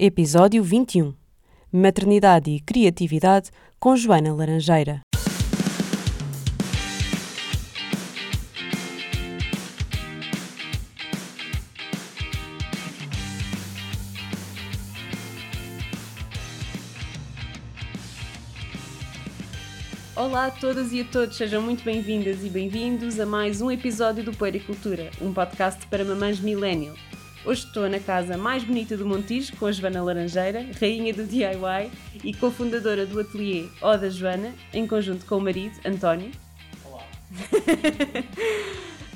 Episódio 21 Maternidade e Criatividade com Joana Laranjeira. Olá a todas e a todos, sejam muito bem-vindas e bem-vindos a mais um episódio do Puericultura, um podcast para mamães millennial. Hoje estou na casa mais bonita do Montijo com a Joana Laranjeira, rainha do DIY e cofundadora do ateliê O da Joana, em conjunto com o marido, António. Olá.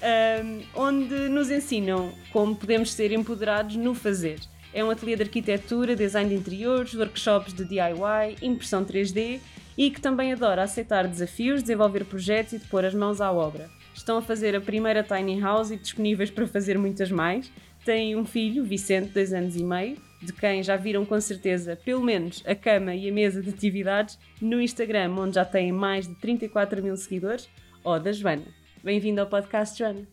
um, onde nos ensinam como podemos ser empoderados no fazer. É um ateliê de arquitetura, design de interiores, workshops de DIY, impressão 3D e que também adora aceitar desafios, desenvolver projetos e de pôr as mãos à obra. Estão a fazer a primeira tiny house e disponíveis para fazer muitas mais. Têm um filho, Vicente, dois anos e meio, de quem já viram com certeza pelo menos a cama e a mesa de atividades no Instagram, onde já têm mais de 34 mil seguidores, ou da Joana. Bem-vinda ao podcast, Joana.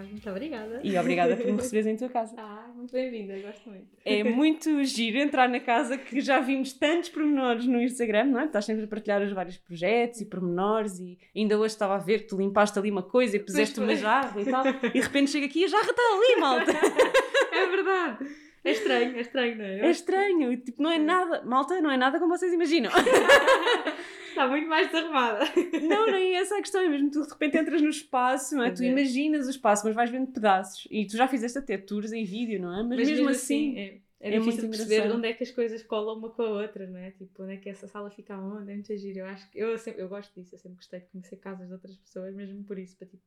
Muito obrigada. E obrigada por me receberes em tua casa. Ah, muito bem-vinda, gosto muito. É muito giro entrar na casa que já vimos tantos pormenores no Instagram, não é? Estás sempre a partilhar os vários projetos e pormenores e ainda hoje estava a ver que tu limpaste ali uma coisa e puseste uma jarra e tal e de repente chega aqui e a jarra está ali, malta. é verdade. É estranho, é estranho, não é? É estranho, tipo, não é nada, malta, não é nada como vocês imaginam. Está muito mais desarrumada. Não, nem essa é a questão, é mesmo tu de repente entras no espaço, não é? Pois tu é. imaginas o espaço, mas vais vendo pedaços. E tu já fizeste até tours em vídeo, não é? Mas, Mas mesmo, assim, é, é é, muito perceber engraçado. onde é que as coisas colam uma com a outra, não é? Tipo, onde é que essa sala fica onde? É muito giro. Eu acho que eu, sempre, eu gosto disso, eu sempre gostei de conhecer casas de outras pessoas, mesmo por isso, para tipo,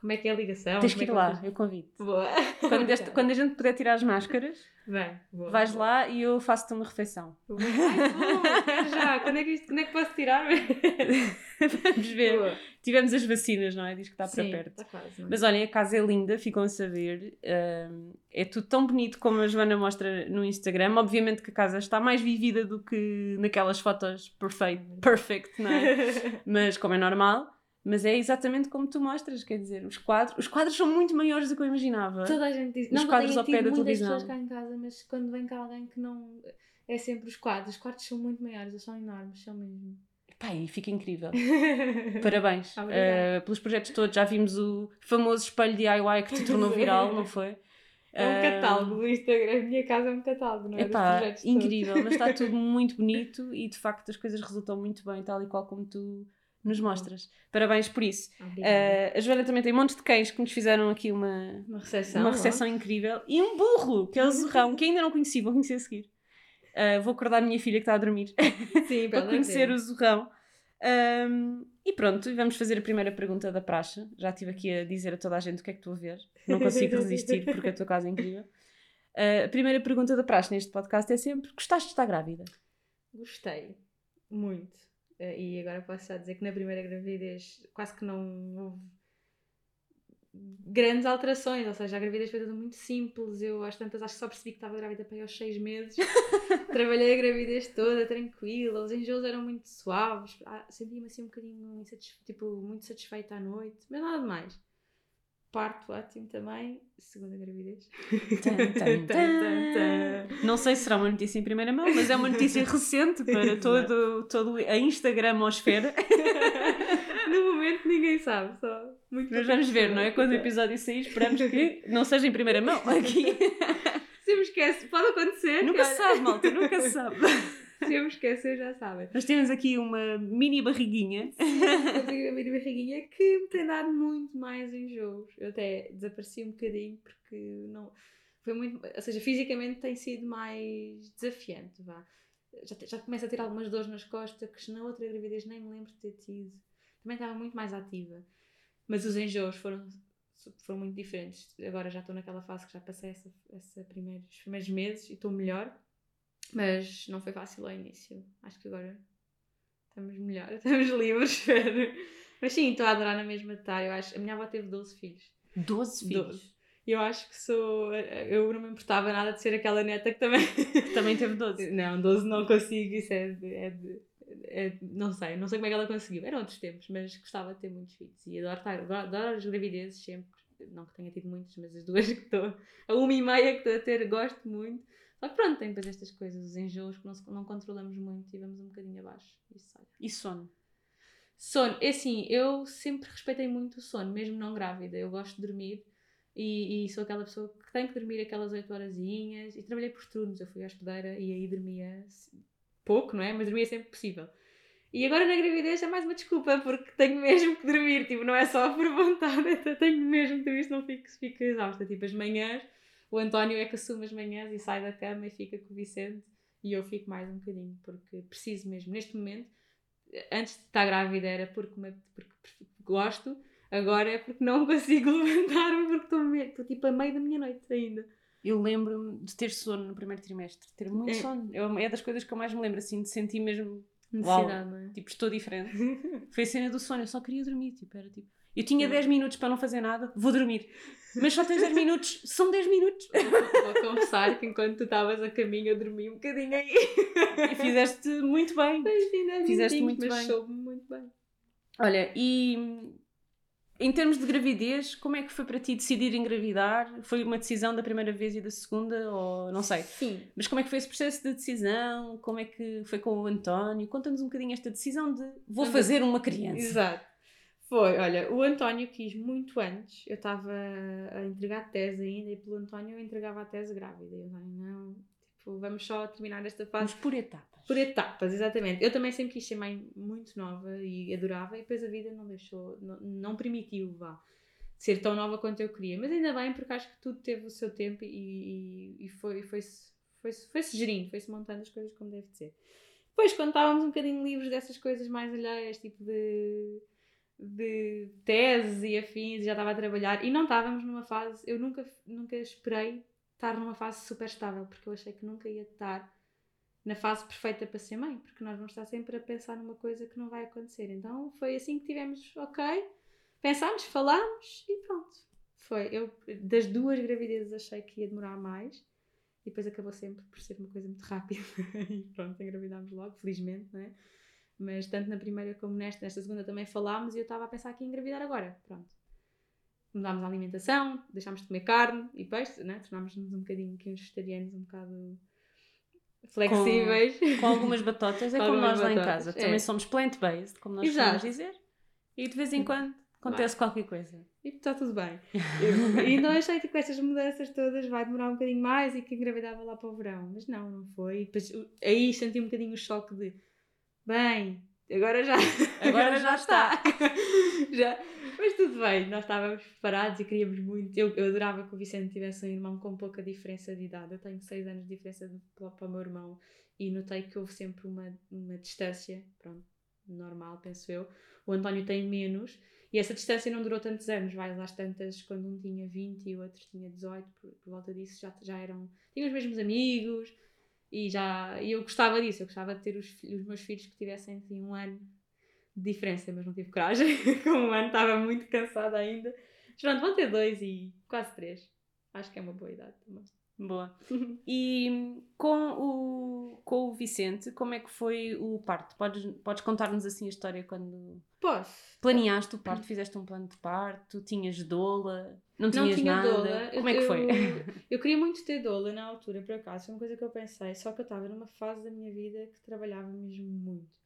como é que é a ligação? tens que é ir lá, vocês- eu convido. Boa. Quando, este- quando a gente puder tirar as máscaras, Bem, boa. vais boa. lá e eu faço-te uma refeição. Boa. Ai, já. Quando é que, isto, quando é que posso tirar? Vamos ver. Boa. Tivemos as vacinas, não é? Diz que está para Sim, perto. Está quase, é? Mas olhem, a casa é linda, ficam a saber. é tudo tão bonito como a Joana mostra no Instagram. Obviamente que a casa está mais vivida do que naquelas fotos perfect, perfect não é? Mas como é normal. Mas é exatamente como tu mostras, quer dizer, os quadros, os quadros são muito maiores do que eu imaginava. Toda a gente diz. Os não, quadros ao pé da televisão. pessoas cá em casa, mas quando vem cá alguém que não. É sempre os quadros. Os quartos são muito maiores, eles são enormes, são mesmo. Pá, e fica incrível. Parabéns uh, pelos projetos todos. Já vimos o famoso espelho DIY que te tornou viral, não foi? É um catálogo do Instagram. A minha casa é um catálogo, não é? Epá, projetos todos. incrível, mas está tudo muito bonito e de facto as coisas resultam muito bem, tal e qual como tu nos mostras. Parabéns por isso. Uh, a Joana também tem montes de cães que nos fizeram aqui uma, uma recepção. uma ó. recepção incrível e um burro, que é o Zorrão, que ainda não conheci, vou conhecer a seguir. Uh, vou acordar a minha filha que está a dormir Sim, para conhecer o Zorrão. Um, e pronto, vamos fazer a primeira pergunta da praxe. Já estive aqui a dizer a toda a gente o que é que estou a ver. Não consigo resistir porque a tua casa é incrível. Uh, a primeira pergunta da praxe neste podcast é sempre: gostaste de estar grávida? Gostei. Muito. Eh, E agora posso já dizer que na primeira gravidez quase que não houve grandes alterações, ou seja, a gravidez foi tudo muito simples. Eu às tantas acho que só percebi que estava grávida para aí aos seis meses. Trabalhei a gravidez toda tranquila, os enjoos eram muito suaves, Ah, sentia-me assim um bocadinho insatisfe- tipo, muito satisfeita à noite, mas nada demais. Parto ótimo também, segunda gravidez. Tan, tan, tan. Não sei se será uma notícia em primeira mão, mas é uma notícia recente para todo, todo a Instagramosfera. No momento ninguém sabe, só muito Mas vamos ver, não é? Quando o episódio sair, esperamos que não seja em primeira mão aqui. Se me esquece, pode acontecer. Nunca olha, sabe, malta, nunca sabe. Se eu me esquecer, já sabem. Nós temos aqui uma mini barriguinha. Eu tenho a minha barriguinha que me tem dado muito mais enjoos. Eu até desapareci um bocadinho porque não. Foi muito. Ou seja, fisicamente tem sido mais desafiante, vá. Já, já começo a ter algumas dores nas costas que na outra gravidez nem me lembro de ter tido. Também estava muito mais ativa. Mas os enjoos foram, foram muito diferentes. Agora já estou naquela fase que já passei essa, essa primeiros, os primeiros meses e estou melhor. Mas não foi fácil ao início. Acho que agora estamos melhor, estamos livres. espero. Mas sim, estou a adorar na mesma estar. Eu acho, a minha avó teve 12 filhos. 12 filhos. 12. E eu acho que sou. Eu não me importava nada de ser aquela neta que também. Também teve 12. Não, 12 não consigo, isso é de. É de é não sei, não sei como é que ela conseguiu. Eram outros tempos, mas gostava de ter muitos filhos. E adoro, estar, adoro, adoro as gravidezes sempre. Não que tenha tido muitos, mas as duas que estou. A uma e meia que estou a ter, gosto muito. Só que pronto, tem depois estas coisas, os enjoos que não, não controlamos muito e vamos um bocadinho abaixo. Isso. E sono? Sono, é assim, eu sempre respeitei muito o sono, mesmo não grávida. Eu gosto de dormir e, e sou aquela pessoa que tem que dormir aquelas 8 horazinhas e trabalhei por turnos. Eu fui hospedeira e aí dormia pouco, não é? Mas dormia sempre possível. E agora na gravidez é mais uma desculpa, porque tenho mesmo que dormir, tipo, não é só por vontade, tenho mesmo que dormir, senão fico, fico exausta. Tipo, as manhãs, o António é que assume as manhãs e sai da cama e fica com o Vicente e eu fico mais um bocadinho, porque preciso mesmo. Neste momento, antes de estar grávida era porque, porque, porque gosto, agora é porque não consigo levantar-me porque estou, estou tipo a meio da minha noite ainda. Eu lembro-me de ter sono no primeiro trimestre, ter muito é. sono. Eu, é das coisas que eu mais me lembro, assim, de sentir mesmo. Necessidade, não é? Tipo, estou diferente. Foi a cena do sono, eu só queria dormir, tipo, era tipo. Eu tinha 10 minutos para não fazer nada, vou dormir. Mas só tens 10 minutos, são 10 minutos. Vou confessar que enquanto tu estavas a caminho eu dormi um bocadinho aí. E fizeste muito bem. Fizeste muito mas bem. soube muito bem. Olha, e em termos de gravidez, como é que foi para ti decidir engravidar? Foi uma decisão da primeira vez e da segunda, ou não sei? Sim. Mas como é que foi esse processo de decisão? Como é que foi com o António? Conta-nos um bocadinho esta decisão de vou fazer uma criança. Exato. Foi, olha, o António quis muito antes, eu estava a entregar tese ainda, e pelo António eu entregava a tese grávida. E eu falei, não, tipo, vamos só terminar esta fase. Mas por etapas. Por etapas, exatamente. Eu também sempre quis ser mãe muito nova e adorava, e depois a vida não deixou, não, não permitiu, vá, ser tão nova quanto eu queria. Mas ainda bem, porque acho que tudo teve o seu tempo e, e, e foi, foi-se foi, foi, foi gerindo, foi-se montando as coisas como deve ser. Depois, quando estávamos um bocadinho livres dessas coisas mais alheias, tipo de de tese e afins, já estava a trabalhar e não estávamos numa fase, eu nunca, nunca esperei estar numa fase super estável, porque eu achei que nunca ia estar na fase perfeita para ser mãe, porque nós vamos estar sempre a pensar numa coisa que não vai acontecer. Então foi assim que tivemos, ok, pensámos, falámos e pronto. Foi. Eu, das duas gravidezes, achei que ia demorar mais e depois acabou sempre por ser uma coisa muito rápida e pronto, engravidámos logo, felizmente, não é? Mas tanto na primeira como nesta, nesta segunda também falámos e eu estava a pensar que ia engravidar agora. Pronto. Mudámos a alimentação, deixámos de comer carne e peixe, né? tornámos-nos um bocadinho aqui uns vegetarianos um bocado flexíveis. Com, com algumas batotas, é como nós lá em casa. É. Também somos plant-based, como nós podemos dizer. E de vez em quando acontece vai. qualquer coisa. E está tudo bem. e então achei que com estas mudanças todas vai demorar um bocadinho mais e que engravidava lá para o verão. Mas não, não foi. E depois, aí senti um bocadinho o choque de bem, agora já, agora já está. já. Mas tudo bem, nós estávamos preparados e queríamos muito. Eu, eu adorava que o Vicente tivesse um irmão com pouca diferença de idade. Eu tenho 6 anos de diferença de, para, o meu irmão e notei que houve sempre uma, uma distância, pronto, normal, penso eu. O António tem menos e essa distância não durou tantos anos. Vai às tantas, quando um tinha 20 e o outro tinha 18, por, por volta disso já, já eram. tinham os mesmos amigos e já e eu gostava disso, eu gostava de ter os, os meus filhos que tivessem assim, um ano de diferença, mas não tive coragem. Com um ano estava muito cansada ainda. Mas pronto, vão ter dois e quase três. Acho que é uma boa idade também. Boa. E com o, com o Vicente, como é que foi o parto? Podes, podes contar-nos assim a história quando. Posso. Planeaste o parto, fizeste um plano de parto, tinhas doula, não tinhas não tinha nada. Doula. Como é que foi? Eu, eu queria muito ter doula na altura, por acaso, foi uma coisa que eu pensei, só que eu estava numa fase da minha vida que trabalhava mesmo muito.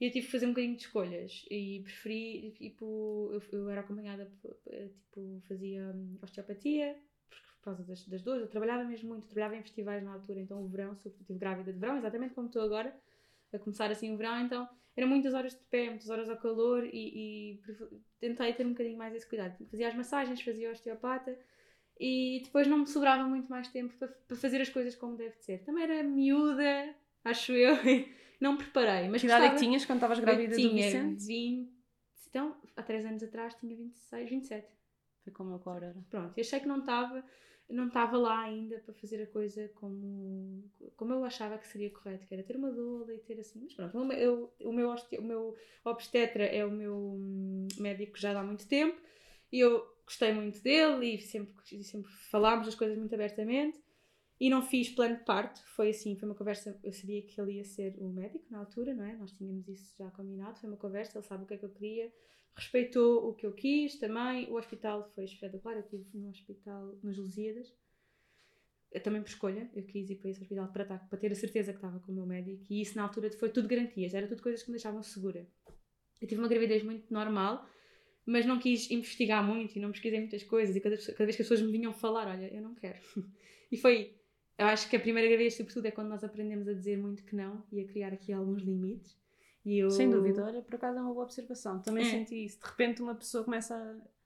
E eu tive que fazer um bocadinho de escolhas e preferi, tipo, eu, eu era acompanhada, tipo, fazia hum, osteopatia, causa das, das dores. Eu trabalhava mesmo muito, trabalhava em festivais na altura, então o verão, sobretudo estive grávida de verão, exatamente como estou agora, a começar assim o verão, então eram muitas horas de pé, muitas horas ao calor e, e tentei ter um bocadinho mais esse cuidado. Fazia as massagens, fazia osteopata e depois não me sobrava muito mais tempo para, para fazer as coisas como deve ser. Também era miúda, acho eu, não me preparei. Mas que idade é que tinhas quando estavas grávida do Vicente? 20, então, há 3 anos atrás tinha 26, 27. Foi como eu com a Aurora. Pronto, eu achei que não estava não estava lá ainda para fazer a coisa como, como eu achava que seria correto, que era ter uma doula e ter assim. Mas pronto, o meu, o meu, o meu obstetra é o meu hum, médico já há muito tempo e eu gostei muito dele e sempre, sempre falámos as coisas muito abertamente e não fiz plano de parto. Foi assim, foi uma conversa. Eu sabia que ele ia ser o médico na altura, não é? Nós tínhamos isso já combinado. Foi uma conversa, ele sabe o que é que eu queria respeitou o que eu quis também. O hospital foi espetacular, eu estive no hospital nos Lusíadas. também por escolha, eu quis ir para esse hospital para, estar, para ter a certeza que estava com o meu médico e isso na altura foi tudo garantias, era tudo coisas que me deixavam segura. Eu tive uma gravidez muito normal, mas não quis investigar muito e não pesquisei muitas coisas e cada, cada vez que as pessoas me vinham falar, olha, eu não quero. e foi, eu acho que a primeira gravidez, sobretudo, é quando nós aprendemos a dizer muito que não e a criar aqui alguns limites. Eu... Sem dúvida, olha, por acaso é uma boa observação. Também é. senti isso. De repente uma pessoa começa a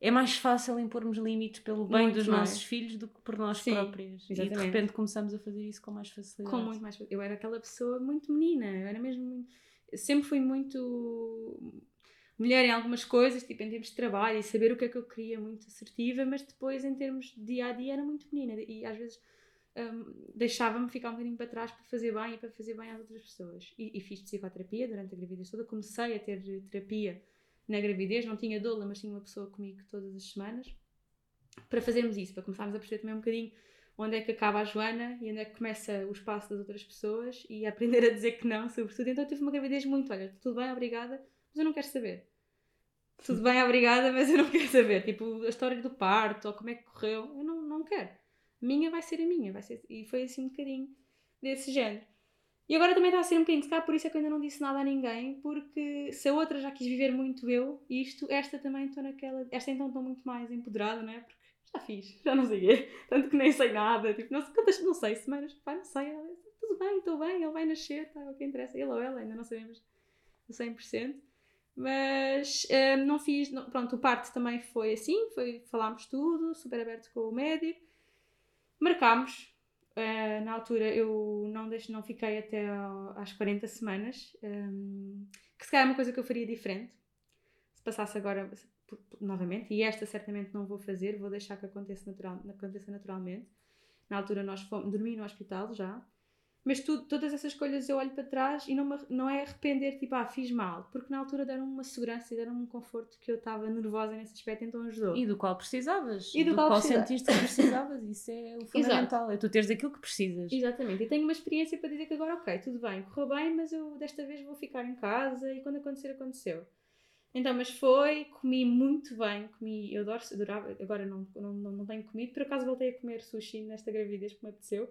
é mais fácil impormos limites pelo bem muito dos mais. nossos filhos do que por nós Sim, próprios. Exatamente. E de repente começamos a fazer isso com mais facilidade. Com muito mais Eu era aquela pessoa muito menina, eu era mesmo. Eu sempre fui muito mulher em algumas coisas, tipo em termos de trabalho e saber o que é que eu queria, muito assertiva, mas depois em termos de dia a dia era muito menina e às vezes um, deixava-me ficar um bocadinho para trás para fazer bem e para fazer bem às outras pessoas. E, e fiz psicoterapia durante a gravidez toda, comecei a ter terapia na gravidez, não tinha doula, mas tinha uma pessoa comigo todas as semanas, para fazermos isso, para começarmos a perceber também um bocadinho onde é que acaba a Joana e onde é que começa o espaço das outras pessoas e aprender a dizer que não, sobretudo. Então eu tive uma gravidez muito, olha, tudo bem, obrigada, mas eu não quero saber. Tudo bem, obrigada, mas eu não quero saber. Tipo, a história do parto ou como é que correu, eu não, não quero. Minha vai ser a minha, vai ser... E foi assim um bocadinho desse género. E agora também está a ser um bocadinho, se calhar por isso é que eu ainda não disse nada a ninguém, porque se a outra já quis viver muito eu, isto, esta também estou naquela. Esta então estou muito mais empoderada, não é? Porque já fiz, já não sei tanto que nem sei nada, tipo, não sei quantas, não sei, semanas, pá, não sei, tudo bem, estou bem, ele vai nascer, tá, o que interessa, ele ou ela, ainda não sabemos a 100%. Mas um, não fiz, não, pronto, o parto também foi assim, foi, falámos tudo, super aberto com o médico, marcámos, Uh, na altura eu não, deixo, não fiquei até ao, às 40 semanas, um, que se calhar é uma coisa que eu faria diferente, se passasse agora novamente, e esta certamente não vou fazer, vou deixar que aconteça, natural, aconteça naturalmente. Na altura nós fomos, dormi no hospital já, mas tu, todas essas escolhas eu olho para trás e não, me, não é arrepender, tipo, ah, fiz mal, porque na altura deram uma segurança e deram um conforto que eu estava nervosa nesse aspecto, então ajudou. E do qual precisavas. E do, do qual, qual sentiste que precisavas, isso é o fundamental, Exato. é tu teres aquilo que precisas. Exatamente, e tenho uma experiência para dizer que agora, ok, tudo bem, correu bem, mas eu desta vez vou ficar em casa e quando acontecer, aconteceu. Então, mas foi, comi muito bem, comi, eu adoro, adorava, agora não, não, não tenho comido, por acaso voltei a comer sushi nesta gravidez, como me apeteceu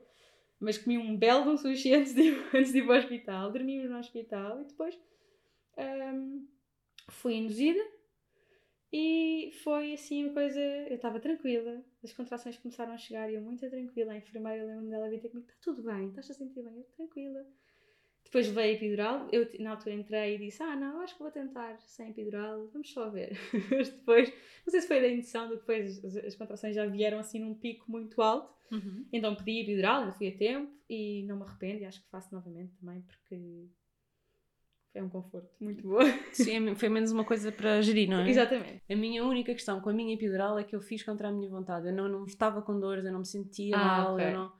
mas comi um belo um sushi antes de, antes de ir para o hospital. Dormimos no hospital e depois um, fui induzida e foi assim uma coisa. Eu estava tranquila, as contrações começaram a chegar e eu muito tranquila. A enfermeira, lembro-me dela vir ter comigo: está tudo bem, estás a sentir bem? Eu, tranquila. Depois veio a epidural, eu na altura entrei e disse: Ah, não, acho que vou tentar sem epidural, vamos só ver. Mas depois, não sei se foi da indução, depois as, as contrações já vieram assim num pico muito alto, uhum. então pedi epidural, ainda fui a tempo e não me arrependo e acho que faço novamente também porque é um conforto muito bom. Sim, é foi menos uma coisa para gerir, não é? Exatamente. A minha única questão com a minha epidural é que eu fiz contra a minha vontade. Eu não, não estava com dores, eu não me sentia ah, mal, okay. eu não...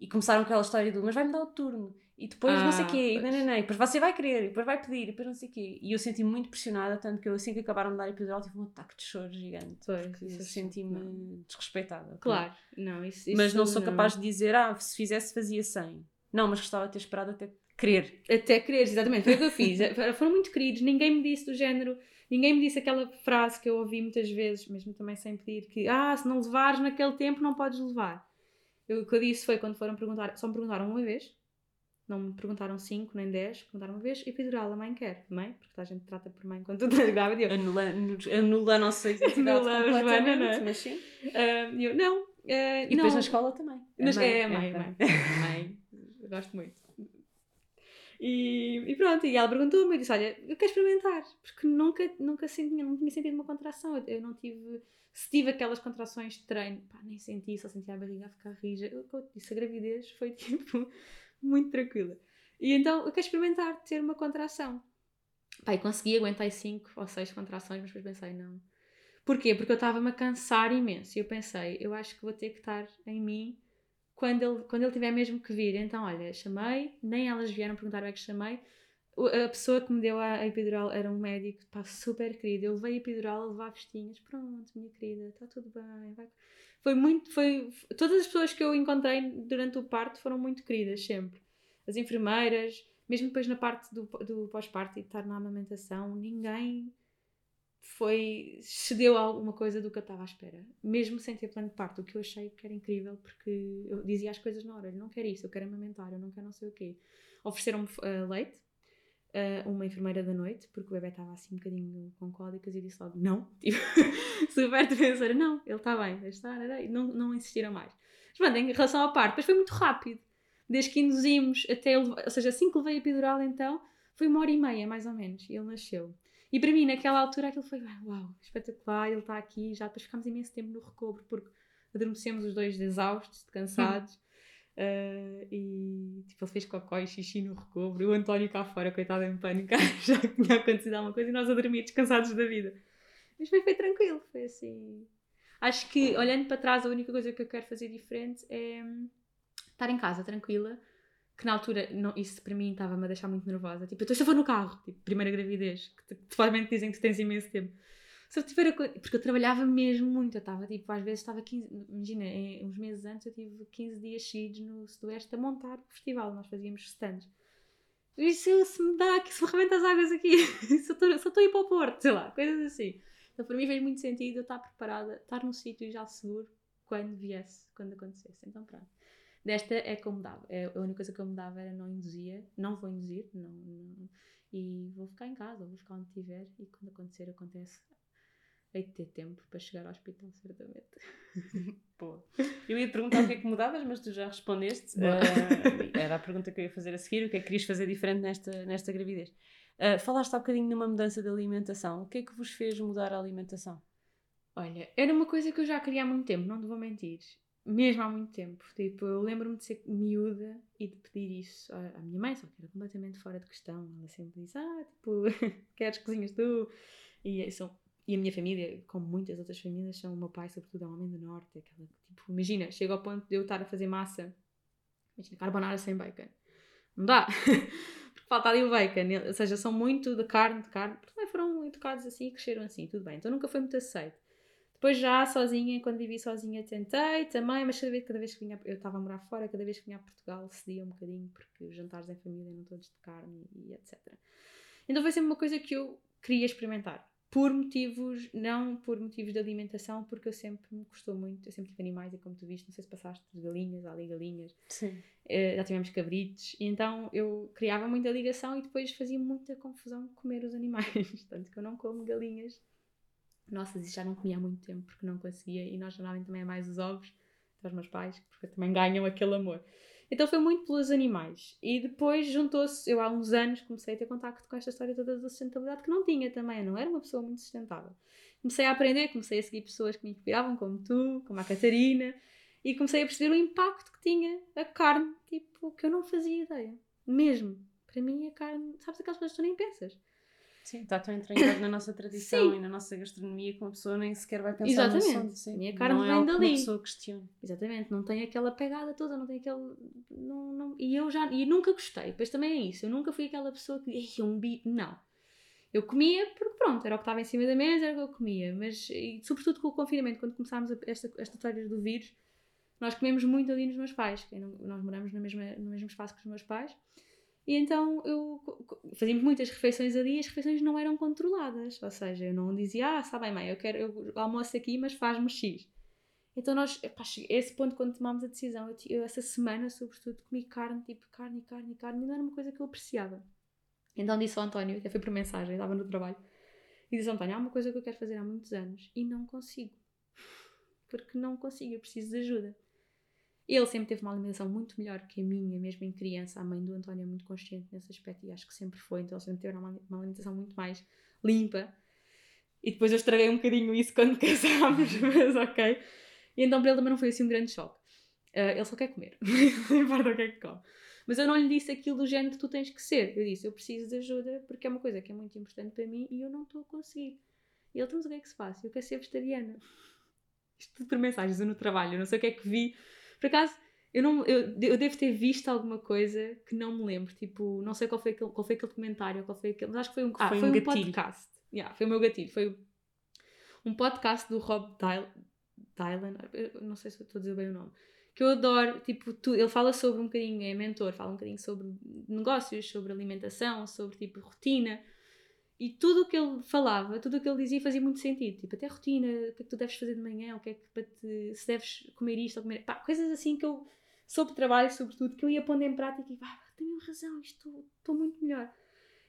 E começaram aquela história do, mas vai-me dar o turno e depois ah, não sei o quê, e não, não, não, e depois você vai querer, e depois vai pedir, e depois não sei o quê. E eu senti muito pressionada, tanto que eu assim que acabaram de dar epidural tive um ataque de choro gigante. Pois, senti-me desrespeitada. Claro, não, isso, isso Mas não sou capaz de dizer, ah, se fizesse fazia 100. Não, mas gostava de ter esperado até querer. Até querer, exatamente, foi o que eu fiz. Foram muito queridos, ninguém me disse do género, ninguém me disse aquela frase que eu ouvi muitas vezes, mesmo também sem pedir, que ah, se não levares naquele tempo não podes levar. Eu, o que eu disse foi quando foram perguntar, só me perguntaram uma vez, não me perguntaram 5 nem 10, perguntaram uma vez, epidural, a mãe quer. Mãe, porque a gente trata por mãe quando tu estás grávida. Eu, anula, anula a nossa identidade completamente, não é? mas sim. Uh, eu, não. Uh, e depois na escola também. É mãe, é, a mãe, é, mãe. mãe. Gosto muito. E, e, pronto, e ela perguntou-me, eu disse, olha, eu quero experimentar, porque nunca, nunca senti, não tinha sentido uma contração, eu, eu não tive, se tive aquelas contrações de treino, pá, nem senti, só senti a barriga a ficar rija, eu, eu disse, a gravidez foi tipo, muito tranquila. E então eu quero experimentar ter uma contração. Pai, consegui, aguentei 5 ou 6 contrações, mas depois pensei, não. Porquê? Porque eu estava-me a cansar imenso. E eu pensei, eu acho que vou ter que estar em mim quando ele, quando ele tiver mesmo que vir. Então, olha, chamei, nem elas vieram perguntar o é que chamei. A pessoa que me deu a, epidural era um médico, pá, super querido. Eu levei a epidural a levar vestinhas. Pronto, minha querida, está tudo bem. Vai. Foi muito, foi... Todas as pessoas que eu encontrei durante o parto foram muito queridas, sempre. As enfermeiras, mesmo depois na parte do, do pós-parto e estar na amamentação, ninguém foi. cedeu a alguma coisa do que eu estava à espera. Mesmo sem ter plano de parto, o que eu achei que era incrível, porque eu dizia as coisas na hora: eu não quero isso, eu quero amamentar, eu não quero não sei o quê. Ofereceram-me uh, leite, uh, uma enfermeira da noite, porque o bebê estava assim um bocadinho com cólicas e disse logo: não. Tipo, super defensora: não, ele está bem, estar, não, não insistiram mais. Mas pronto, em relação parto, depois foi muito rápido. Desde que induzimos até ele, ou seja, assim que levei a epidural, então, foi uma hora e meia mais ou menos, e ele nasceu. E para mim, naquela altura, aquilo foi uau, espetacular, ele está aqui, já depois ficámos imenso tempo no recobro, porque adormecemos os dois exaustos, cansados. Uh, e tipo, ele fez cocó e xixi no recobro. E o António cá fora, coitado em pânico, já tinha acontecido alguma coisa e nós a dormir descansados da vida. Mas foi, foi tranquilo, foi assim. Acho que olhando para trás, a única coisa que eu quero fazer diferente é hum, estar em casa tranquila, que na altura, não, isso para mim estava-me a deixar muito nervosa. Tipo, eu estou a no carro, tipo, primeira gravidez, que provavelmente dizem que tens imenso tempo. Se eu tiver a, porque eu trabalhava mesmo muito, eu estava tipo, às vezes estava 15, imagina, uns meses antes eu tive 15 dias seguidos no Sudoeste a montar o festival, nós fazíamos stands. Isso se me dá aqui, se me as águas aqui, só estou a ir para o Porto, sei lá, coisas assim. Então para mim fez muito sentido eu estar preparada, estar num sítio já seguro quando viesse, quando acontecesse. Então pronto. Desta é como dava. É, a única coisa que eu mudava era não induzia, não vou induzir, não, não, e vou ficar em casa, vou ficar onde estiver e quando acontecer, acontece. Hei de ter tempo para chegar ao hospital, certamente. Pô. Eu ia perguntar o que é que mudavas, mas tu já respondeste. Uh, era a pergunta que eu ia fazer a seguir: o que é que querias fazer diferente nesta, nesta gravidez? Uh, falaste há bocadinho numa mudança de alimentação. O que é que vos fez mudar a alimentação? Olha, era uma coisa que eu já queria há muito tempo, não te vou mentir mesmo há muito tempo. Tipo, eu lembro-me de ser miúda e de pedir isso à, minha mãe, só que era completamente fora de questão. Ela sempre disse: Ah, tipo, queres cozinhas tu? E, são, e a minha família, como muitas outras famílias, são o meu pai, sobretudo, é um homem do norte. Aquela, tipo, imagina, chega ao ponto de eu estar a fazer massa, imagina, carbonara sem bacon. Não dá! porque falta ali o bacon. Ou seja, são muito de carne, de carne, porque também foram educados assim e cresceram assim, tudo bem. Então nunca foi muito aceito. Depois já sozinha, quando vivi sozinha, tentei também, mas cada vez, cada vez que vinha, eu estava a morar fora, cada vez que vinha a Portugal cedia um bocadinho, porque os jantares em família eram todos de carne e etc. Então foi sempre uma coisa que eu queria experimentar. Por motivos, não por motivos de alimentação, porque eu sempre me gostou muito, eu sempre tive animais e como tu viste, não sei se passaste de galinhas, ali galinhas, Sim. Uh, já tivemos cabritos, e então eu criava muita ligação e depois fazia muita confusão comer os animais, tanto que eu não como galinhas nossa, isso já não comia há muito tempo porque não conseguia. E nós normalmente também é mais os ovos para os meus pais, porque também ganham aquele amor. Então foi muito pelos animais. E depois juntou-se, eu há uns anos comecei a ter contacto com esta história toda da sustentabilidade que não tinha também, eu não era uma pessoa muito sustentável. Comecei a aprender, comecei a seguir pessoas que me inspiravam, como tu, como a Catarina, e comecei a perceber o impacto que tinha a carne, tipo, que eu não fazia ideia. Mesmo. Para mim a carne, sabes aquelas coisas que tu nem pensas. Sim, está tão entranhado na nossa tradição sim. e na nossa gastronomia que uma pessoa nem sequer vai pensar Exatamente. no assunto. Sim. a carne não é vem é dali. uma pessoa questiona. Exatamente, não tem aquela pegada toda, não tem aquele... Não, não... E eu já... E nunca gostei, pois também é isso. Eu nunca fui aquela pessoa que... um bife... Não. Eu comia porque pronto, era o que estava em cima da mesa, era o que eu comia. Mas, e, sobretudo com o confinamento, quando começámos esta, esta história do vírus, nós comemos muito ali nos meus pais. Nós moramos no mesmo, no mesmo espaço que os meus pais. E então eu fazíamos muitas refeições ali e as refeições não eram controladas. Ou seja, eu não dizia, ah, está bem, mãe, eu quero eu almoço aqui, mas faz-me X. Então nós, epá, esse ponto quando tomámos a decisão, eu, eu, essa semana, sobretudo, comi carne, tipo carne, carne, carne, e não era uma coisa que eu apreciava. Então disse ao António, até foi por mensagem, estava no trabalho, e disse ao António, há uma coisa que eu quero fazer há muitos anos e não consigo. Porque não consigo, eu preciso de ajuda. Ele sempre teve uma alimentação muito melhor que a minha, mesmo em criança. A mãe do António é muito consciente nesse aspecto e acho que sempre foi. Então ele sempre teve uma, alimentação muito mais limpa. E depois eu estraguei um bocadinho isso quando casámos, mas ok. E então para ele também não foi assim um grande choque. Uh, ele só quer comer, não importa o que é que come. Mas eu não lhe disse aquilo do género que tu tens que ser. Eu disse, eu preciso de ajuda porque é uma coisa que é muito importante para mim e eu não estou a conseguir. E ele, então, o que é que se faz? Eu quero ser vegetariana. Isto tudo por mensagens, no trabalho, eu não sei o que é que vi por acaso, eu, não, eu, eu devo ter visto alguma coisa que não me lembro. Tipo, não sei qual foi aquele, qual foi aquele comentário, qual foi aquele. Mas acho que foi um, ah, foi, foi um, um podcast. Yeah, foi o meu gatilho. Foi um podcast do Rob Dylan. Não sei se estou a dizer bem o nome. Que eu adoro. Tipo, tu, ele fala sobre um bocadinho, é mentor, fala um bocadinho sobre negócios, sobre alimentação, sobre tipo rotina. E tudo o que ele falava, tudo o que ele dizia fazia muito sentido. Tipo, até a rotina, o que é que tu deves fazer de manhã, o que é que para te, se deves comer isto ou comer. Pá, coisas assim que eu, sobre trabalho, sobretudo, que eu ia pondo em prática e pá, tenho razão, isto estou muito melhor.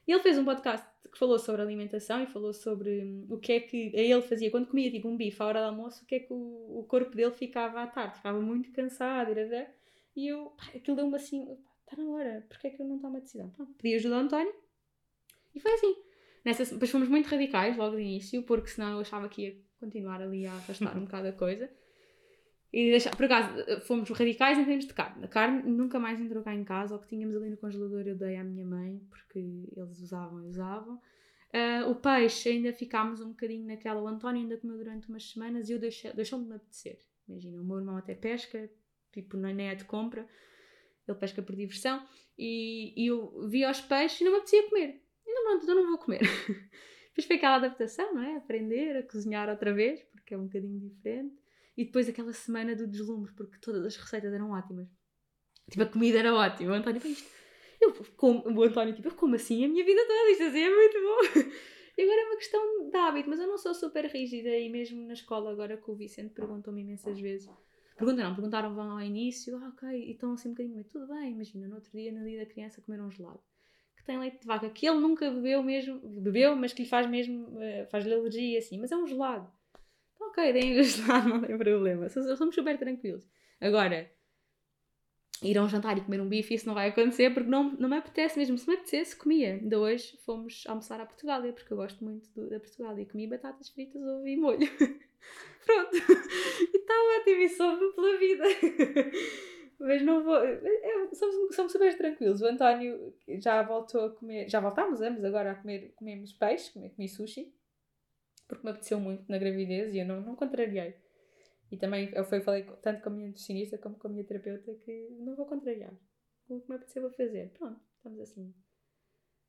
E ele fez um podcast que falou sobre alimentação e falou sobre hum, o que é que ele fazia quando comia tipo um bife à hora do almoço, o que é que o, o corpo dele ficava à tarde, ficava muito cansado, e eu, pá, aquilo deu-me assim, está na hora, porque é que eu não tomo a decisão? Pronto, pedi ajuda ao António e foi assim. Nessa, depois fomos muito radicais logo de início, porque senão eu achava que ia continuar ali a arrastar um bocado a coisa. E deixar, por acaso, fomos radicais em termos de carne. A carne nunca mais entrou cá em casa. O que tínhamos ali no congelador eu dei à minha mãe, porque eles usavam e usavam. Uh, o peixe ainda ficámos um bocadinho naquela. O António ainda comeu durante umas semanas e eu deixei, deixou-me de me apetecer. Imagina, o meu irmão até pesca, tipo, nem é de compra. Ele pesca por diversão. E, e eu vi aos peixes e não me apetecia comer. Não, pronto, então não vou comer. Depois foi aquela adaptação, não é? Aprender a cozinhar outra vez, porque é um bocadinho diferente. E depois aquela semana do deslumbre, porque todas as receitas eram ótimas. Tipo, a comida era ótima. O António, isto. Eu como, o António, tipo, eu como assim a minha vida toda, isto assim é muito bom. E agora é uma questão de hábito, mas eu não sou super rígida e mesmo na escola, agora que o Vicente perguntou-me imensas vezes. Pergunta não, perguntaram vão ao início, ah, ok, e estão assim um bocadinho, mas tudo bem, imagina, no outro dia, no dia da criança, comer um gelado tem leite de vaca, que ele nunca bebeu mesmo, bebeu, mas que lhe faz mesmo, eh, faz-lhe alergia assim, mas é um gelado. Então, ok, deem-lhe o gelado, não tem problema, somos super tranquilos. Agora, ir a um jantar e comer um bife, isso não vai acontecer porque não, não me apetece mesmo. Se me apetecesse, comia. Ainda hoje fomos almoçar à Portugália, porque eu gosto muito do, da Portugália e comi batatas fritas, ovo e molho. Pronto. E está ótimo e soube pela vida. Mas não vou. É, é, somos, somos super tranquilos. O António já voltou a comer. Já voltámos ambos agora a comer. Comemos peixe, comi, comi sushi. Porque me apeteceu muito na gravidez e eu não, não contrariei. E também eu foi, falei tanto com a minha nutricionista como com a minha terapeuta que não vou contrariar. O que me apeteceu vou fazer. Pronto, estamos assim.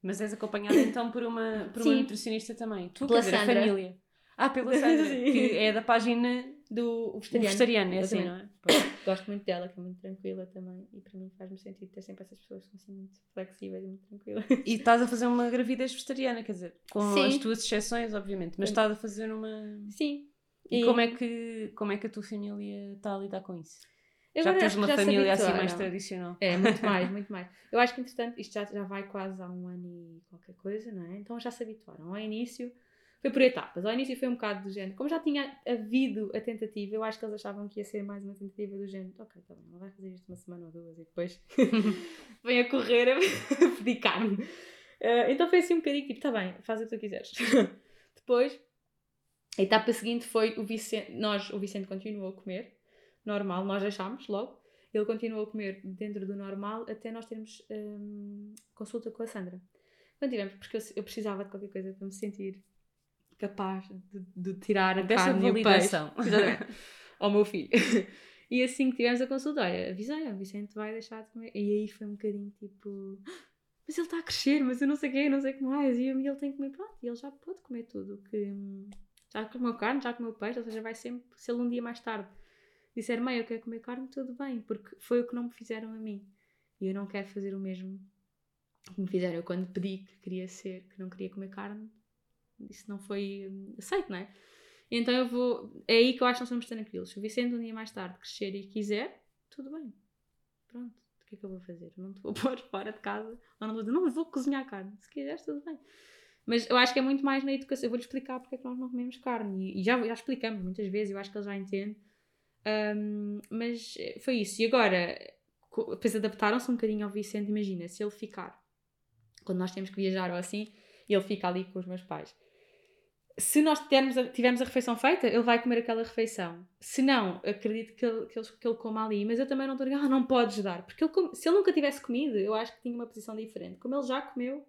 Mas és acompanhada então por uma, por uma nutricionista também. Tu, Pela quer dizer, a família. Ah, pela Sandra, que é da página do vegetariano. vegetariano, é assim, não é? Gosto muito dela, que é muito tranquila também. E para mim faz-me sentido ter sempre essas pessoas que são assim muito flexíveis e muito tranquilas. E estás a fazer uma gravidez vegetariana, quer dizer, com Sim. as tuas exceções, obviamente, mas estás a fazer uma. Sim. E, e, Como, é que, como é que a tua família está a lidar com isso? Eu já tens uma família assim mais tradicional. É, muito mais, muito mais. Eu acho que, entretanto, isto já, já vai quase há um ano e qualquer coisa, não é? Então já se habituaram. Ao início foi por etapas. Ao início foi um bocado do género. Como já tinha havido a tentativa, eu acho que eles achavam que ia ser mais uma tentativa do género. Ok, tá bem, ela vai fazer isto uma semana ou duas e depois vem a correr a pedir carne. Uh, então foi assim um bocadinho tipo, tá bem, faz o que tu quiseres. depois, a etapa seguinte foi o Vicente. Nós, o Vicente continuou a comer, normal, nós deixámos logo. Ele continuou a comer dentro do normal até nós termos um, consulta com a Sandra. Quando tivemos, porque eu, eu precisava de qualquer coisa para me sentir capaz de, de tirar a Dessa carne validação. e o peixe ao meu filho. E assim que tivemos a consulta, olha, avisei, o Vicente vai deixar de comer. E aí foi um bocadinho tipo, mas ele está a crescer, mas eu não sei o quê, não sei o que mais. E ele tem que comer, pronto, e ele já pode comer tudo. Que, já comeu carne, já comeu peixe, ou seja, vai sempre, se ele um dia mais tarde disser, mãe, eu quero comer carne, tudo bem, porque foi o que não me fizeram a mim. E eu não quero fazer o mesmo que me fizeram. Eu quando pedi que queria ser, que não queria comer carne, isso não foi aceito, não é? Então eu vou. É aí que eu acho que nós somos tranquilos. Se o Vicente um dia mais tarde crescer e quiser, tudo bem. Pronto. O que é que eu vou fazer? Não te vou pôr fora de casa. Ou não vou não vou cozinhar carne. Se quiseres, tudo bem. Mas eu acho que é muito mais na educação. Eu vou-lhe explicar porque é que nós não comemos carne. E, já, já explicamos muitas vezes, eu acho que ele já entende. Um, mas foi isso. E agora, depois adaptaram-se um bocadinho ao Vicente. Imagina, se ele ficar, quando nós temos que viajar ou assim, ele fica ali com os meus pais se nós tivermos a, tivermos a refeição feita, ele vai comer aquela refeição. Se não, acredito que ele, que ele, que ele coma ali. Mas eu também não estou a dizer, ah, não podes dar. Porque ele, se ele nunca tivesse comido, eu acho que tinha uma posição diferente. Como ele já comeu,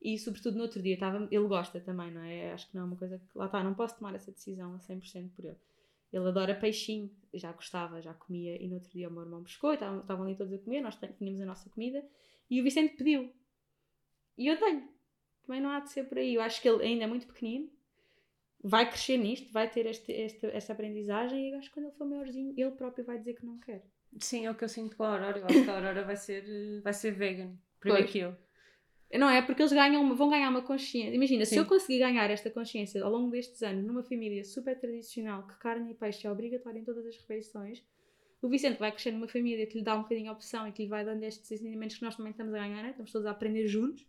e sobretudo no outro dia, estava, ele gosta também, não é? Acho que não é uma coisa que, lá está, não posso tomar essa decisão a 100% por ele. Ele adora peixinho, já gostava, já comia, e no outro dia o meu irmão pescou, estavam, estavam ali todos a comer, nós tínhamos a nossa comida, e o Vicente pediu. E eu tenho. Também não há de ser por aí. Eu acho que ele ainda é muito pequenino, vai crescer nisto, vai ter este, este, esta aprendizagem e acho que quando ele for maiorzinho, ele próprio vai dizer que não quer. Sim, é o que eu sinto com a Aurora. Eu acho que a Aurora vai ser, vai ser vegan. Primeiro pois. que eu. Não é? Porque eles ganham, vão ganhar uma consciência. Imagina, Sim. se eu conseguir ganhar esta consciência ao longo destes anos numa família super tradicional que carne e peixe é obrigatório em todas as refeições, o Vicente vai crescer numa família que lhe dá um bocadinho a opção e que lhe vai dando estes ensinamentos que nós também estamos a ganhar, né? estamos todos a aprender juntos.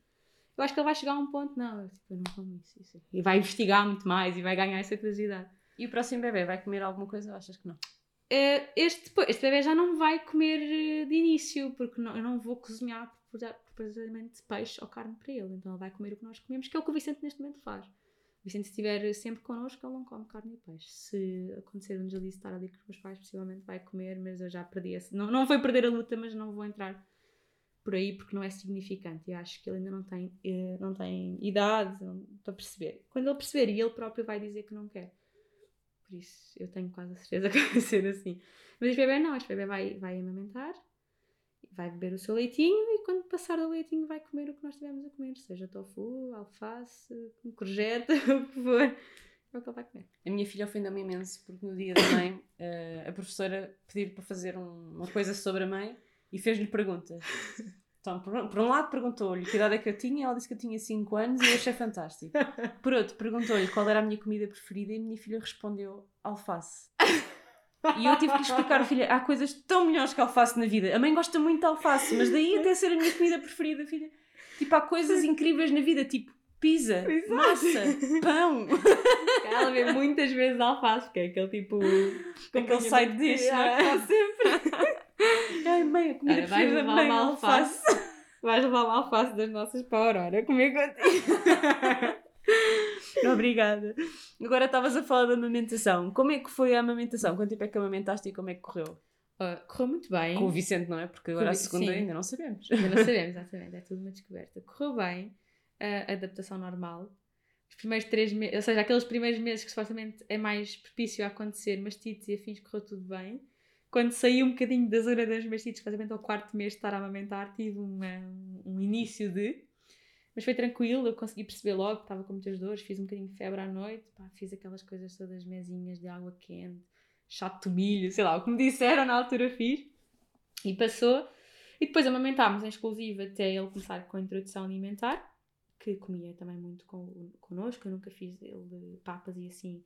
Eu acho que ele vai chegar a um ponto, não, eu, tipo, eu não como isso, isso. E vai investigar muito mais e vai ganhar essa curiosidade. E o próximo bebê vai comer alguma coisa ou achas que não? Uh, este, este bebê já não vai comer eh, de início, porque não, eu não vou cozinhar precisamente peixe ou carne para ele. Então ele vai comer o que nós comemos, que é o que o Vicente neste momento faz. O Vicente, se estiver sempre connosco, ele não come carne e peixe. Se acontecer um deslize estar ali com os meus pais, possivelmente vai comer, mas eu já perdi esse. Não, não foi perder a luta, mas não vou entrar por aí porque não é significante. E acho que ele ainda não tem, eh, não tem idade para perceber. Quando ele perceber, e ele próprio vai dizer que não quer. Por isso, eu tenho quase a certeza que vai ser assim. Mas este bebê não, este bebê vai, vai amamentar, vai beber o seu leitinho e quando passar do leitinho vai comer o que nós tivemos a comer, seja tofu, alface, courgette, o que for. É o que ele vai comer. A minha filha ofendeu-me imenso porque no dia da mãe eh, a professora pediu para fazer uma coisa sobre a mãe e fez-lhe perguntas. Então, por, por um lado perguntou-lhe que idade é que eu tinha, ela disse que eu tinha 5 anos e eu achei fantástico. Por outro, perguntou-lhe qual era a minha comida preferida e a minha filha respondeu alface. E eu tive que explicar, filha, há coisas tão melhores que alface na vida. A mãe gosta muito de alface, mas daí até ser a minha comida preferida, filha. Tipo, há coisas incríveis na vida, tipo pizza, Exato. massa, pão. Ela vê muitas vezes alface, que é aquele tipo. Aquele side dish, não é? sempre. Ai, mãe, a comida preferida da mãe, alface. alface. Vais levar uma alface das nossas para a Aurora comer contigo. Obrigada. Agora estavas a falar da amamentação. Como é que foi a amamentação? Quanto tempo é que amamentaste e como é que correu? Uh, correu muito bem. Com o Vicente, não é? Porque agora a segunda sim. ainda não sabemos. Ainda não sabemos, exatamente. É tudo uma descoberta. Correu bem. A adaptação normal. Os primeiros três meses, ou seja, aqueles primeiros meses que supostamente é mais propício a acontecer, mastites e afins, correu tudo bem quando saí um bocadinho da zona das mastites, basicamente ao quarto mês de estar a amamentar, tive uma, um início de. Mas foi tranquilo, eu consegui perceber logo que estava com muitas dores, fiz um bocadinho de febre à noite, pá, fiz aquelas coisas todas mesinhas de água quente, chato de milho, sei lá, o que me disseram na altura fiz. E passou. E depois amamentámos em exclusivo até ele começar com a introdução alimentar, que comia também muito com, connosco, eu nunca fiz ele de papas e assim,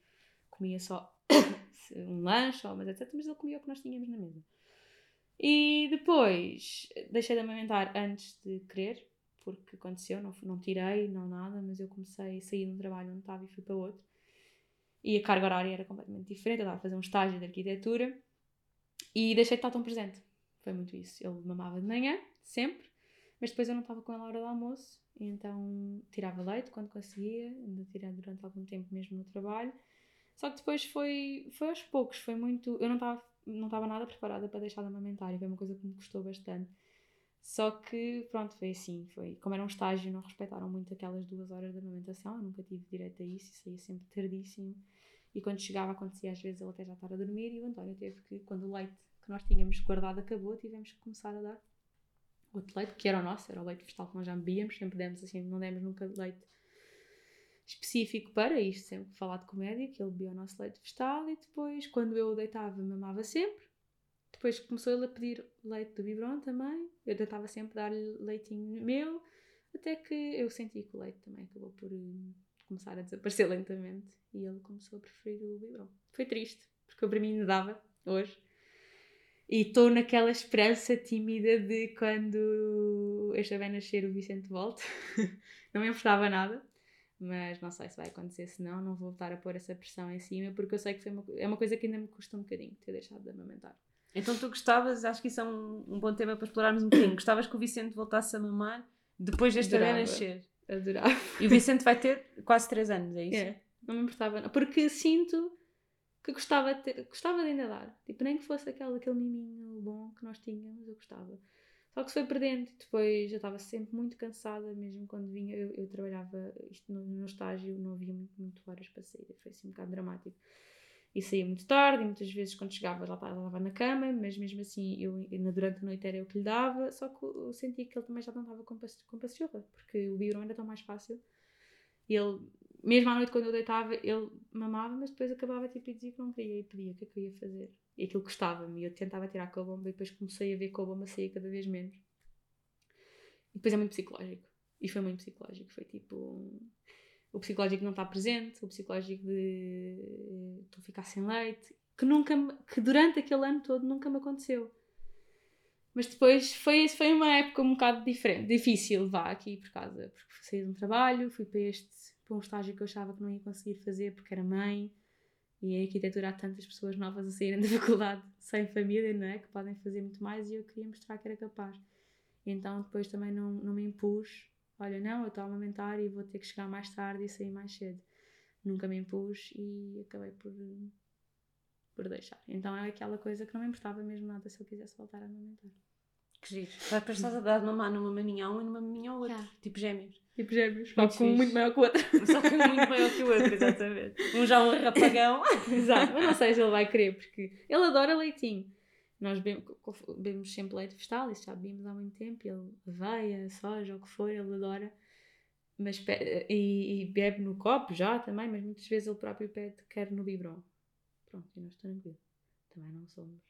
comia só um lanche mas etc. Mas ele comia o que nós tínhamos na mesa. E depois deixei de amamentar antes de querer, porque aconteceu, não, não tirei, não nada, mas eu comecei a sair de um trabalho onde estava e fui para outro. E a carga horária era completamente diferente, eu estava a fazer um estágio de arquitetura e deixei de estar tão presente. Foi muito isso. Ele mamava de manhã, sempre, mas depois eu não estava com ele à hora do almoço, então tirava leite quando conseguia, ainda tirei durante algum tempo mesmo no trabalho só que depois foi, foi aos poucos, foi muito. Eu não estava não estava nada preparada para deixar de amamentar e foi uma coisa que me custou bastante. Só que, pronto, foi assim. Foi, como era um estágio, não respeitaram muito aquelas duas horas de amamentação. Eu nunca tive direito a isso e saía sempre tardíssimo. E quando chegava, acontecia às vezes ele até já estar a dormir. E o António teve que, quando o leite que nós tínhamos guardado acabou, tivemos que começar a dar outro leite, que era o nosso, era o leite vegetal que nós já bebíamos. Sempre demos assim, não demos nunca leite específico para isto, sempre falar de comédia, que ele bebia o nosso leite vegetal e depois, quando eu o deitava, mamava sempre. Depois começou ele a pedir leite do biberon também, eu tentava sempre dar-lhe leitinho meu, até que eu senti que o leite também acabou por uh, começar a desaparecer lentamente e ele começou a preferir o biberon. Foi triste, porque eu para mim me dava hoje. E estou naquela esperança tímida de quando este vai nascer o Vicente volta. não me importava nada mas não sei se vai acontecer, se não, não vou voltar a pôr essa pressão em cima, porque eu sei que foi uma, é uma coisa que ainda me custa um bocadinho ter deixado de amamentar. Então tu gostavas, acho que isso é um, um bom tema para explorarmos um bocadinho, gostavas que o Vicente voltasse a mamar depois deste bebê nascer? Adorava. E o Vicente vai ter quase 3 anos, é isso? É, não me importava, não. porque sinto que gostava de, ter, gostava de ainda dar, tipo, nem que fosse aquele, aquele miminho bom que nós tínhamos, eu gostava. Só que se foi perdendo. Depois eu estava sempre muito cansada, mesmo quando vinha. Eu, eu trabalhava isto no, no, estágio, não havia muito, muito horas para sair. Foi assim um bocado dramático. E saía muito tarde, e muitas vezes quando chegava já estava na cama, mas mesmo assim eu, durante a noite era eu que lhe dava. Só que eu sentia que ele também já não estava com, paciola, porque o biberon era tão mais fácil. E ele, mesmo à noite quando eu deitava, ele mamava, mas depois acabava tipo, e dizia que não queria e pedia o que é que eu ia fazer. E aquilo gostava-me. E eu tentava tirar com a bomba e depois comecei a ver que a bomba saía cada vez menos. E depois é muito psicológico. E foi muito psicológico. Foi tipo. O psicológico não está presente, o psicológico de estou a ficar sem leite, que nunca que durante aquele ano todo nunca me aconteceu. Mas depois foi, foi uma época um bocado diferente, difícil, vá aqui por causa, porque saí de um trabalho, fui para este, para um estágio que eu achava que não ia conseguir fazer porque era mãe, e em arquitetura há tantas pessoas novas a saírem da faculdade sem família, não é? Que podem fazer muito mais e eu queria mostrar que era capaz. Então depois também não, não me impus olha, não, eu estou a amamentar e vou ter que chegar mais tarde e sair mais cedo. Nunca me impus e acabei por, por deixar. Então é aquela coisa que não me importava mesmo nada se eu quisesse voltar a amamentar. Que giro. Vai para estás a dar mamar numa maminha a um e numa maminha ao outro. Yeah. Tipo gêmeos. Tipo gêmeos. Só que um muito maior que o outro. Só que um muito maior que o outro, exatamente. Um já um rapagão. Exato. Mas não sei se ele vai querer, porque ele adora leitinho. Nós bebemos sempre leite vegetal, isso já bebemos há muito tempo. Ele, aveia, soja, o que for, ele adora. Mas, e, e, bebe no copo já também, mas muitas vezes ele próprio pede, quer no biberon. Pronto, e nós tranquilo. Também não somos.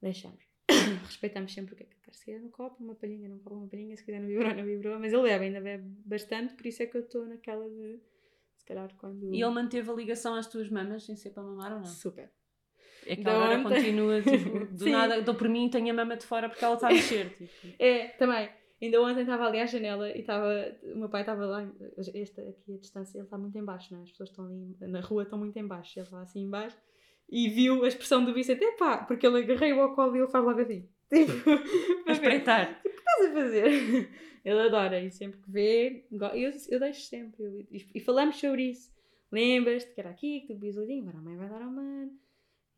Deixamos. Respeitamos sempre o que é que quer. Se quiser no copo, uma palhinha, não copo, uma palhinha. Se quiser no biberon, no biberon. Mas ele bebe, ainda bebe bastante, por isso é que eu estou naquela de. Se calhar quando. E ele manteve a ligação às tuas mamas sem ser para mamar ou não? Super. É que agora ontem... continua, tipo, do Sim. nada, dou por mim, tenho a mama de fora porque ela está a mexer. Tipo. É, também. Ainda ontem estava ali à janela e estava. O meu pai estava lá. Esta aqui a distância, ele está muito em baixo, não é? As pessoas estão ali na rua, estão muito em baixo. Ele está assim em baixo e viu a expressão do Vicente, epá, porque ele agarrei-o ao colo e ele faz logo assim. Tipo, a espreitar. Tipo, o que estás a fazer? Ele adora e sempre que vê, eu, eu deixo sempre. Eu, e, falamos sobre isso. Lembras-te que era aqui, que tu bisulinho, agora a mãe vai dar ao mano.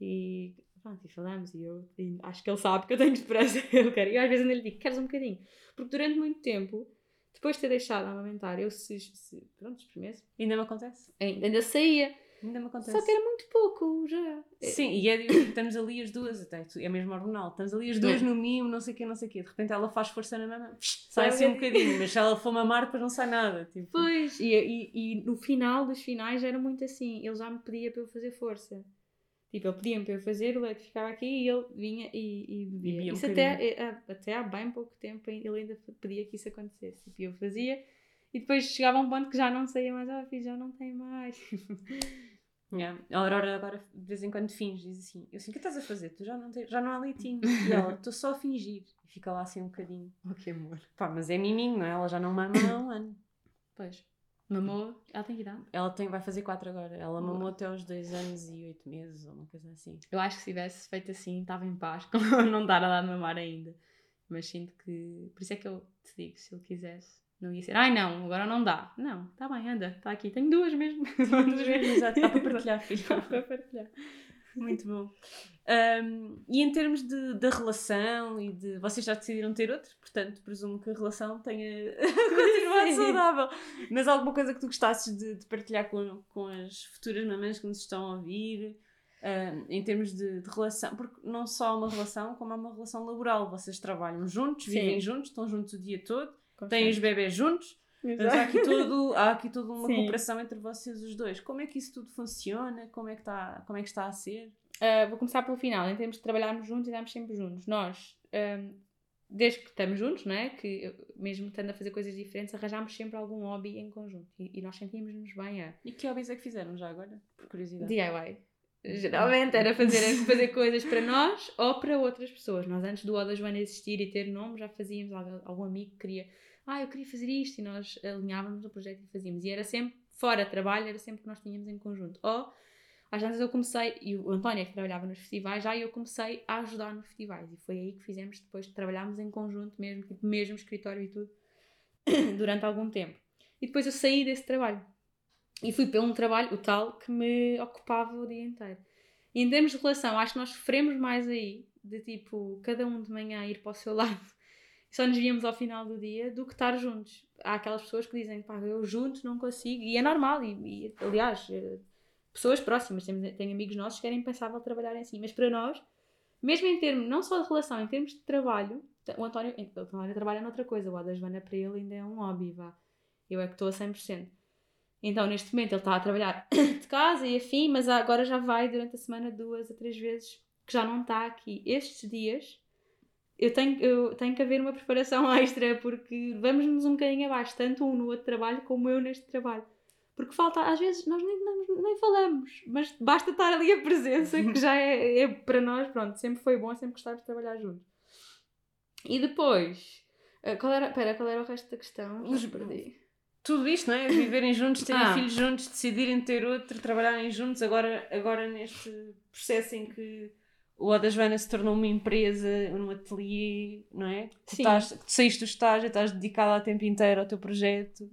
E pronto, e falamos, e eu e acho que ele sabe que eu tenho esperança, ele quer. E às vezes ainda lhe digo, queres um bocadinho? Porque durante muito tempo, depois de ter deixado a amamentar, eu se, se pronto, experimento. Ainda me acontece? Ainda saía. Ainda me acontece. Só que era muito pouco já. Sim, e é, estamos ali as duas, até, é mesmo hormonal, estamos ali as duas no mimo, não sei o quê, não sei o quê. De repente ela faz força na mama, sai assim um bocadinho, mas se ela for mamar, depois não sai nada. Tipo. Pois, e, e, e no final dos finais era muito assim, ele já me pedia para eu fazer força. Tipo, ele pedia-me para eu fazer, o leite ficava aqui e ele vinha e, e bebia. Isso um até, é, até há bem pouco tempo ele ainda pedia que isso acontecesse. Tipo, eu fazia e depois chegava a um ponto que já não saía mais. Ah, filho, já não tem mais. Yeah. A Aurora agora de vez em quando finge, diz assim: Eu assim, o que estás a fazer? Tu já não, tens, já não há leitinho. E ela, estou só a fingir. E fica lá assim um bocadinho. Oh, que amor. Pá, mas é miminho, não é? Ela já não mama há um ano. Pois. Mamou? Ela tem que idade? Ela tem, vai fazer 4 agora. Ela mamou até aos 2 anos e 8 meses ou uma coisa assim. Eu acho que se tivesse feito assim, estava em paz, com não dar a dar de mamar ainda. Mas sinto que. Por isso é que eu te digo, se ele quisesse, não ia ser, ai não, agora não dá. Não, está bem, anda, está aqui. Tenho duas mesmo. Duas mesmo, exato. Dá para partilhar, filho. Dá para partilhar. Muito bom. Um, e em termos de, da relação e de. Vocês já decidiram ter outro, portanto, presumo que a relação tenha continuado saudável. Mas alguma coisa que tu gostasses de, de, partilhar com, com as futuras mamães que nos estão a ouvir? Um, em termos de, de, relação, porque não só uma relação, como é uma relação laboral. Vocês trabalham juntos, Sim. vivem juntos, estão juntos o dia todo, têm os bebés juntos. Mas há aqui, todo, há aqui toda uma Sim. cooperação entre vocês os dois. Como é que isso tudo funciona? Como é que está, como é que está a ser? Uh, vou começar pelo final. Em termos de trabalharmos juntos e darmos sempre juntos. Nós, um, desde que estamos juntos, não é? Que mesmo estando a fazer coisas diferentes, arranjámos sempre algum hobby em conjunto. E, e nós sentíamos-nos bem a. E que hobbies é que fizeram já agora? Por curiosidade. DIY. Geralmente era fazer, fazer coisas para nós ou para outras pessoas. Nós, antes do O da Joana existir e ter nome, já fazíamos. Algum amigo que queria ah, eu queria fazer isto, e nós alinhávamos o projeto e fazíamos. E era sempre, fora trabalho, era sempre que nós tínhamos em conjunto. Ou, às vezes eu comecei, e o António é que trabalhava nos festivais, já eu comecei a ajudar nos festivais. E foi aí que fizemos, depois trabalhámos em conjunto mesmo, tipo, mesmo escritório e tudo, durante algum tempo. E depois eu saí desse trabalho. E fui para um trabalho, o tal, que me ocupava o dia inteiro. E em termos de relação, acho que nós sofremos mais aí, de tipo, cada um de manhã ir para o seu lado só nos víamos ao final do dia do que estar juntos. Há aquelas pessoas que dizem, pá, eu juntos não consigo, e é normal, e, e aliás, eh, pessoas próximas, tenho, tenho amigos nossos que era impensável trabalharem assim, mas para nós, mesmo em termos, não só de relação, em termos de trabalho, o António, o António trabalha noutra coisa, o A da Joana para ele ainda é um hobby, vá. Eu é que estou a 100%. Então, neste momento, ele está a trabalhar de casa e afim, mas agora já vai durante a semana duas a três vezes que já não está aqui. Estes dias, eu tenho, eu tenho que haver uma preparação extra porque vamos-nos um bocadinho abaixo, tanto um no outro trabalho como eu neste trabalho. Porque falta, às vezes, nós nem, nem, nem falamos, mas basta estar ali a presença, que já é, é para nós, pronto, sempre foi bom, sempre gostávamos de trabalhar juntos. E depois, eh, qual era, pera, qual era o resto da questão? Os- perdi. Tudo isto, não é? Viverem juntos, terem Ah. filhos juntos, decidirem ter outro, trabalharem juntos, agora, agora neste processo em que o Oda Joana se tornou uma empresa, um ateliê, não é? Tu, Sim. estás, tu saíste do estágio, estás dedicada a tempo inteiro ao teu projeto.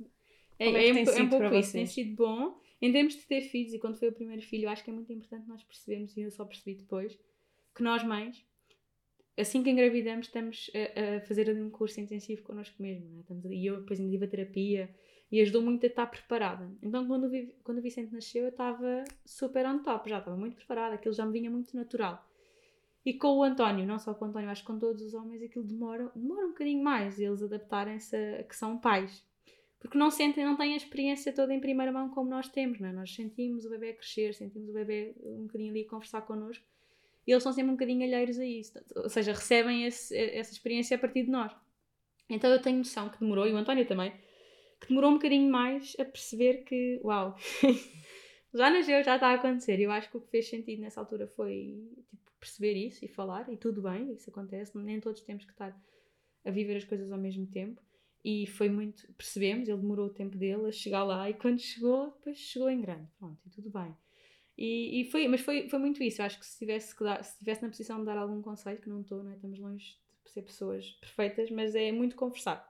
É, Como é é, é um pouco isso, tem sido bom. Em termos de ter filhos, e quando foi o primeiro filho, acho que é muito importante nós percebermos, e eu só percebi depois, que nós mães, assim que engravidamos, estamos a, a fazer um curso intensivo connosco mesmo. Né? Estamos e eu depois ainda tive a terapia e ajudou muito a estar preparada. Então, quando o, quando o Vicente nasceu, eu estava super on top, já estava muito preparada, aquilo já me vinha muito natural. E com o António, não só com o António, acho que com todos os homens, aquilo demora, demora um bocadinho mais eles adaptarem-se a que são pais. Porque não sentem, não têm a experiência toda em primeira mão como nós temos, não é? Nós sentimos o bebê crescer, sentimos o bebê um bocadinho ali conversar connosco e eles são sempre um bocadinho alheiros a isso. Ou seja, recebem esse- essa experiência a partir de nós. Então eu tenho noção que demorou, e o António também, que demorou um bocadinho mais a perceber que, uau, já nasceu, já está a acontecer. Eu acho que o que fez sentido nessa altura foi tipo, perceber isso e falar, e tudo bem, isso acontece, nem todos temos que estar a viver as coisas ao mesmo tempo. E foi muito, percebemos, ele demorou o tempo dele a chegar lá, e quando chegou, depois chegou em grande, pronto, e tudo bem. E, e foi, mas foi, foi muito isso. Eu acho que se tivesse, que dar, se estivesse na posição de dar algum conselho, que não estou, não é? estamos longe de ser pessoas perfeitas, mas é muito conversar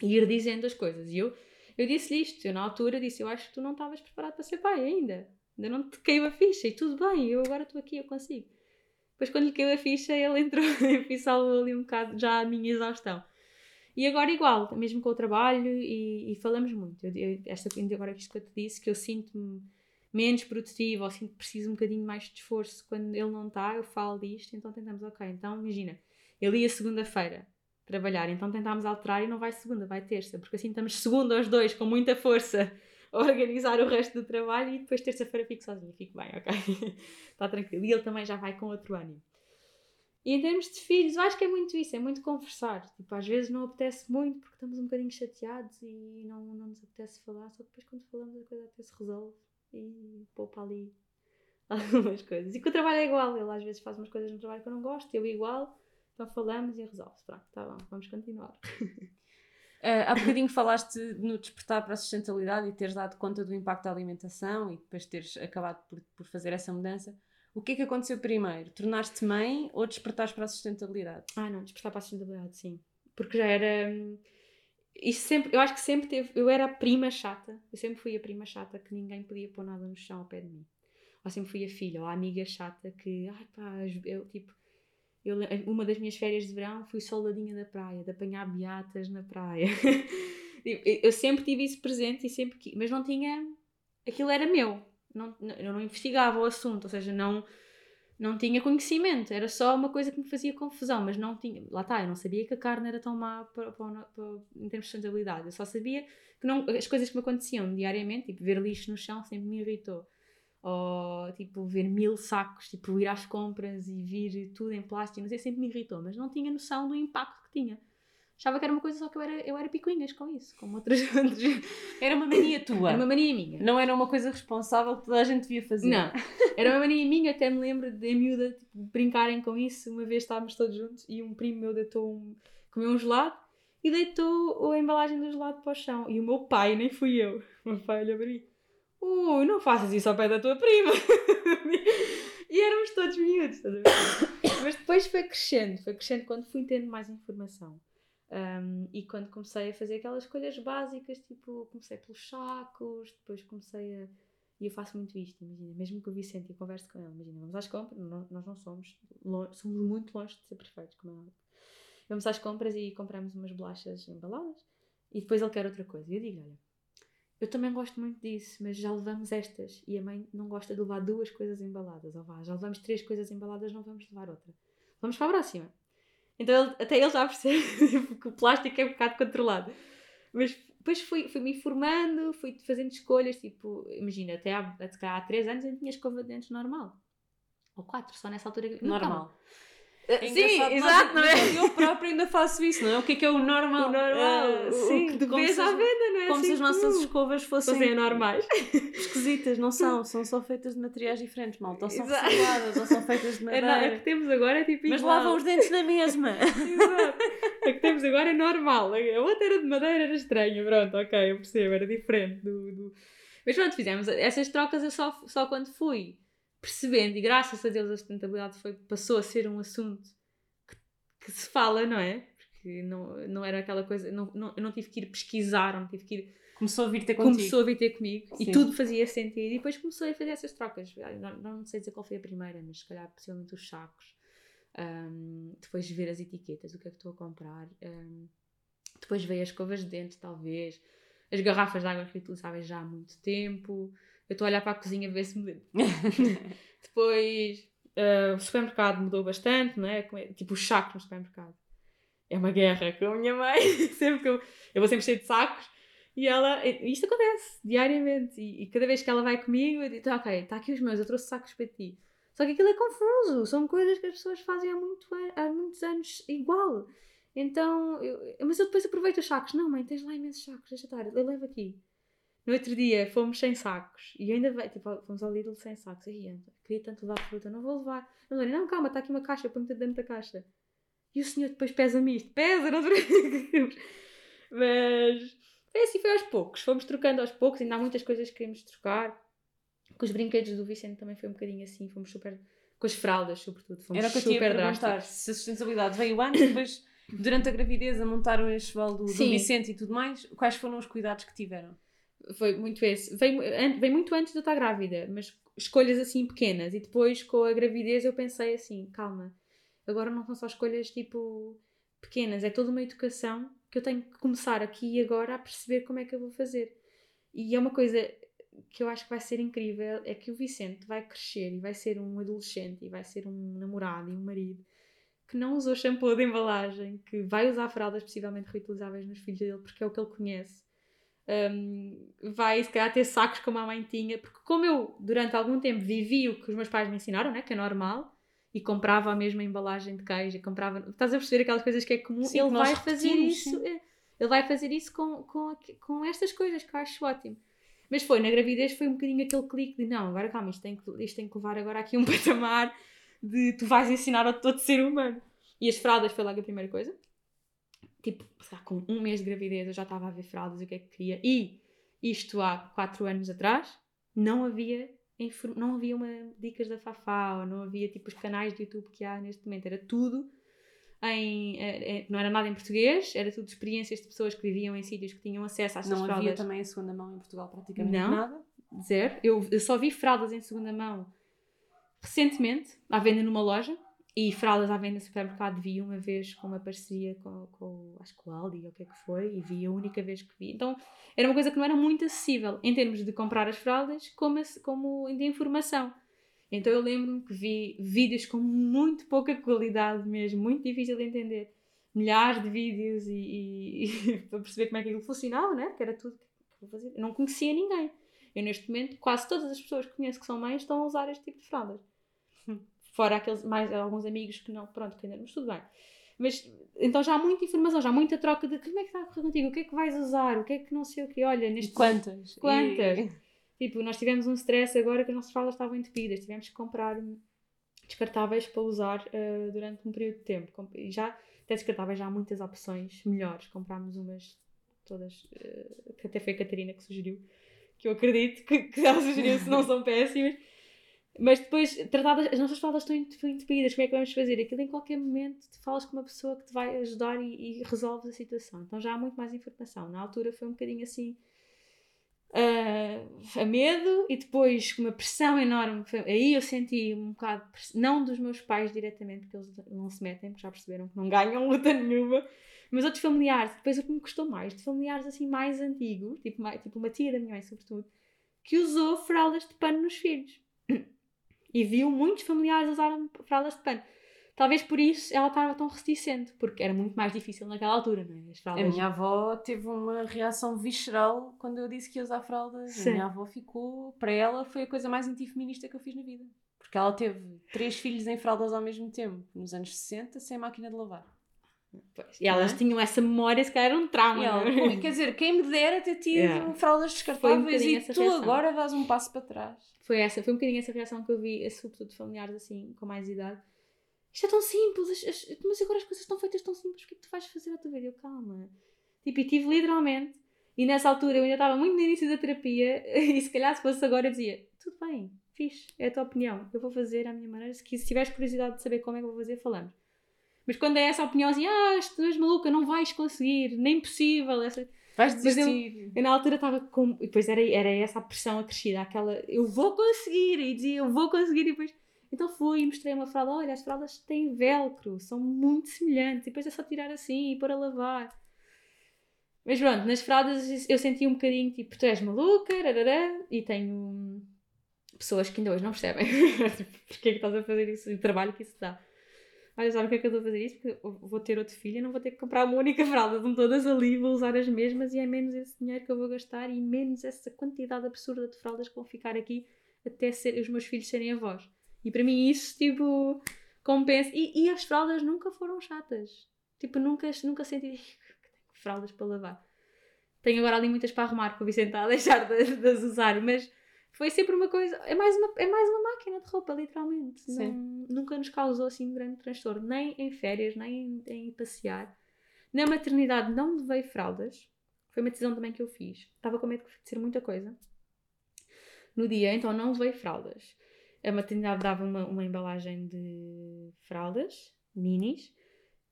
e ir dizendo as coisas. E eu, eu disse-lhe isto, eu na altura disse: Eu acho que tu não estavas preparado para ser pai ainda, ainda não te caiu a ficha, e tudo bem, eu agora estou aqui, eu consigo. Depois, quando lhe caiu a ficha, ele entrou e salvou ali um bocado já a minha exaustão. E agora igual, mesmo com o trabalho, e, e falamos muito. Eu, eu, esta, agora que eu te disse, que eu sinto-me menos produtiva, ou sinto que preciso um bocadinho mais de esforço quando ele não está, eu falo disto, então tentamos, ok, então imagina, ele ia segunda-feira trabalhar, então tentámos alterar e não vai segunda, vai terça, porque assim estamos segunda aos dois, com muita força, organizar o resto do trabalho e depois terça-feira fico sozinha, fico bem, ok? Está tranquilo. E ele também já vai com outro ânimo. E em termos de filhos, eu acho que é muito isso, é muito conversar. Tipo, às vezes não apetece muito porque estamos um bocadinho chateados e não, não nos apetece falar, só que depois quando falamos a coisa até se resolve e poupa ali algumas coisas. E que o trabalho é igual, ele às vezes faz umas coisas no trabalho que eu não gosto, eu igual, então falamos e resolve-se. Pronto, tá bom, vamos continuar. Ah, há bocadinho falaste no despertar para a sustentabilidade e teres dado conta do impacto da alimentação e depois teres acabado por, por fazer essa mudança. O que é que aconteceu primeiro? Tornaste mãe ou despertares para a sustentabilidade? Ah, não, despertar para a sustentabilidade, sim. Porque já era. hum, Isso sempre, eu acho que sempre teve. Eu era a prima chata. Eu sempre fui a prima chata que ninguém podia pôr nada no chão ao pé de mim. Ou sempre fui a filha, ou a amiga chata que. Ai pá, eu tipo. Eu, uma das minhas férias de verão fui soldadinha da praia, de apanhar beatas na praia. Tipo, eu sempre tive isso presente e sempre que. Mas não tinha. Aquilo era meu. Não, eu não investigava o assunto, ou seja, não não tinha conhecimento, era só uma coisa que me fazia confusão, mas não tinha, lá está, eu não sabia que a carne era tão má para, para, para- em termos de sustentabilidade, eu só sabia que não, as coisas que me aconteciam diariamente, tipo ver lixo no chão sempre me irritou, ou tipo ver mil sacos, tipo ir às compras e vir tudo em plástico, não sei, sempre me irritou, mas não tinha noção do impacto que tinha. Achava que era uma coisa só que eu era, eu era picuinhas com isso, como outras, outras Era uma mania tua. era uma mania minha. Não era uma coisa responsável que toda a gente devia fazer. Não, era uma mania minha, até me lembro de miúda tipo, brincarem com isso. Uma vez estávamos todos juntos e um primo meu deitou um, comeu um gelado e deitou a embalagem do gelado para o chão. E o meu pai, nem fui eu, o meu pai olhou para mim: Ui, não faças isso ao pé da tua prima. e éramos todos miúdos, estás a ver? Mas depois foi crescendo, foi crescendo quando fui tendo mais informação. Um, e quando comecei a fazer aquelas escolhas básicas, tipo, comecei pelos sacos, depois comecei a. E eu faço muito isto, imagina, mesmo que o Vicente e converse com ele, imagina, vamos às compras, nós não somos, longe, somos muito longe de ser perfeitos, como é. Vamos às compras e compramos umas bolachas embaladas e depois ele quer outra coisa. E eu digo, olha, eu também gosto muito disso, mas já levamos estas e a mãe não gosta de levar duas coisas embaladas, ou vá, já levamos três coisas embaladas, não vamos levar outra. Vamos para a próxima. Então ele- até ele já percebe que o plástico é um bocado controlado. Mas depois fui, fui me informando, fui fazendo escolhas, tipo, imagina, até há, calhar há 3 anos eu tinha escova de dentes normal. Ou 4, só nessa altura. no Normal. É Sim, exato, não mas é? Eu própria ainda faço isso, não é? O que é que é o normal? O normal, Ah, sim, o vês se à venda, não é? Como se assim as nossas escovas fossem Fossem anormais. esquisitas, não são, são só feitas de materiais diferentes, malta. Ou são recicladas, ou são feitas de É, não, a madeira. que temos agora é tipo Mas igual. lavam os dentes na mesma. Exato. A que temos agora é normal. A outra era de madeira, era estranha. Pronto, ok, eu percebo, era diferente do. do- Mas pronto, fizemos essas trocas eu só, só quando fui percebendo, e graças a Deus a sustentabilidade foi, passou a ser um assunto que, que se fala, não é? Porque não, não era aquela coisa, não, não, eu não tive que ir pesquisar, não tive que ir Começou a vir ter contigo. começou a vir ter comigo Sim. e tudo fazia sentido. E depois comecei a fazer essas trocas. Não, não sei dizer qual foi a primeira, mas se calhar possivelmente os sacos. Ahm, depois ver as etiquetas, o que é que estou a comprar. Ahm, depois veio as escovas de dente, talvez. As garrafas de água reutilizáveis já há muito tempo. Eu estou a olhar para a cozinha a ver se me Depois ah, o supermercado mudou bastante, não é? É- Tipo os sacos no supermercado. É uma guerra com a minha mãe. sempre que eu, eu vou sempre cheio de sacos. E ela, isto acontece diariamente. E, e cada vez que ela vai comigo, eu digo: Ok, está aqui os meus, eu trouxe sacos para ti. Só que aquilo é confuso. São coisas que as pessoas fazem há, muito, há muitos anos igual. Então, eu- mas eu depois aproveito os sacos. Não, mãe, tens lá imensos sacos, deixa estar, eu levo aqui. No outro dia fomos sem sacos e ainda vai, tipo, fomos ao Lidl sem sacos. Aí, Anta, queria tanto levar fruta, não vou levar. Não, não, calma, está aqui uma caixa, põe-me dentro da caixa. E o senhor depois pesa-me isto, pesa, não. Mas foi assim, foi aos poucos. Fomos trocando aos poucos, ainda há muitas coisas que queremos trocar. Com os brinquedos do Vicente também foi um bocadinho assim, fomos super. Com as fraldas, sobretudo, fomos Era o que eu tinha super drásticos. Se a sustentabilidade veio antes, depois, durante a gravidez, a montar o enxoval do, do. Vicente e tudo mais, quais foram os cuidados que tiveram? Foi muito esse. An- veio muito antes de eu estar grávida, mas escolhas assim pequenas. E depois, com a gravidez, eu pensei assim: calma, agora não são só escolhas tipo pequenas, é toda uma educação que eu tenho que começar aqui e agora a perceber como é que eu vou fazer. E é uma coisa que eu acho que vai ser incrível: é que o Vicente vai crescer e vai ser um adolescente e vai ser um namorado e um marido que não usou shampoo de embalagem, que vai usar fraldas possivelmente reutilizáveis nos filhos dele porque é o que ele conhece um, vai se calhar ter sacos como a mãe tinha, porque como eu durante algum tempo vivi o que os meus pais me ensinaram, né, que é normal, e comprava a mesma embalagem de queijo, e comprava, estás a perceber aquelas coisas que é comum, Sim, ele vai fazer isso, sim. é, ele vai fazer isso com, com, com estas coisas que eu acho ótimo. Mas foi, na gravidez foi um bocadinho aquele clique de não, agora calma, isto tem que, isto tem que levar agora aqui um patamar de tu vais ensinar a todo ser humano. E as fraldas foi logo a primeira coisa tipo, com um mês de gravidez eu já estava a ver fraldas e o que é que queria. E isto há 4 anos atrás não havia não havia uma dicas da Fafá ou não havia tipo os canais de YouTube que há neste momento. Era tudo em. eh, eh, não era nada em português, era tudo experiências de pessoas que viviam em sítios que tinham acesso a estas não havia fraldas. também a segunda mão em Portugal praticamente Não. nada. dizer. Eu, eu só vi fraldas em segunda mão recentemente, à venda numa loja. E fraldas à venda no supermercado vi uma vez com uma parceria com, com acho que o Aldi ou o que é que foi, e vi a única vez que vi. Então era uma coisa que não era muito acessível em termos de comprar as fraldas, como, como de informação. Então eu lembro-me que vi vídeos com muito pouca qualidade mesmo, muito difícil de entender. Milhares de vídeos e, e- e para perceber como é que aquilo funcionava, né? Que era tudo que eu fazer. Eu não conhecia ninguém. Eu neste momento, quase todas as pessoas que conheço que são mães estão a usar este tipo de fraldas. Fora aqueles, mais alguns amigos que não, pronto, que ainda não, tudo bem. Mas, então já há muita informação, já há muita troca de como é que está a correr contigo, o que é que vais usar, o que é que não sei o que, olha, E neste quantas? Quantas? E- Tipo, nós tivemos um stress agora que as nossas fraldas estavam entupidas, tivemos que comprar descartáveis para usar uh, durante um período de tempo. E já, até descartáveis, já há muitas opções melhores. Comprámos umas todas, uh, que até foi a Catarina que sugeriu, que eu acredito que, que ela sugeriu, se não são péssimas. Mas depois, tratadas, as nossas fraldas estão entupidas, como é que vamos fazer? Aquilo em qualquer momento, tu falas com uma pessoa que te vai ajudar e, e resolves a situação. Então já há muito mais informação. Na altura foi um bocadinho assim, ah, a medo e depois com uma pressão enorme. Aí eu senti um bocado, não dos meus pais diretamente, porque eles não se metem, porque já perceberam que não ganham luta nenhuma, mas outros familiares. Depois o que me custou mais, de familiares assim mais antigos, tipo, mai- tipo uma tia da minha mãe, sobretudo, que usou fraldas de pano nos filhos. E viu muitos familiares usarem fraldas de pano. Talvez por isso ela estava tão reticente, porque era muito mais difícil naquela altura, não é? As A fraldas minha avó teve uma reação visceral quando eu disse que ia usar fraldas. Sim. A minha avó ficou, para ela, foi a coisa mais antifeminista que eu fiz na vida. Porque ela teve três filhos em fraldas ao mesmo tempo, nos anos 60, sem máquina de lavar. Pois. E elas é? tinham essa memória, se calhar era um trauma. Ela, é? "Pô, quer dizer, quem me dera ter tido Yeah. fraldas descartáveis bocadinho e tu reação. agora dás um passo para trás. Foi essa, foi um bocadinho essa reação que eu vi, sobretudo de familiares assim, com mais idade. Isto é tão simples, as- as- mas agora as coisas estão feitas tão simples, o que é que tu vais fazer à tua vida? Eu, calma. Tipo, e tive literalmente, e nessa altura eu ainda estava muito no início da terapia, e se calhar se fosse agora eu dizia, tudo bem, fixe, é a tua opinião, eu vou fazer à minha maneira, se, se tiveres curiosidade de saber como é que eu vou fazer, falamos. Mas quando é essa opinião assim, ah, tu és maluca, não vais conseguir, nem possível, essa... Vais Mas eu- desistir. Eu na altura estava com. E depois era, era essa a pressão acrescida, aquela eu vou conseguir, e dizia eu vou conseguir, e depois. Então fui e mostrei uma fralda: olha, as fraldas têm velcro, são muito semelhantes, e depois é só tirar assim e pôr a lavar. Mas pronto, nas fraldas eu senti um bocadinho tipo, tu és maluca, rarará, e tenho hum, pessoas que ainda hoje não percebem porque é que estás a fazer isso, e o trabalho que isso dá. Olha, sabe o que é que eu estou a fazer isso? Porque eu vou ter outro filho e não vou ter que comprar uma única fralda. Estão todas ali, vou usar as mesmas e é menos esse dinheiro que eu vou gastar e menos essa quantidade absurda de fraldas que vão ficar aqui até ser, os meus filhos serem avós. E para mim isso, tipo, compensa. E, e as fraldas nunca foram chatas. Tipo, nunca, nunca senti "Ih, que tenho fraldas para lavar. Tenho agora ali muitas para arrumar, que o Vicente está a deixar de, de as usar, mas foi sempre uma coisa. É mais uma, é mais uma máquina de roupa, literalmente. Não- nunca nos causou assim um grande transtorno, nem em férias, nem em, em passear. Na maternidade não levei fraldas. Foi uma decisão também que eu fiz. Estava com medo de ser muita coisa. No dia, então não levei fraldas. A maternidade dava uma, uma embalagem de fraldas, minis,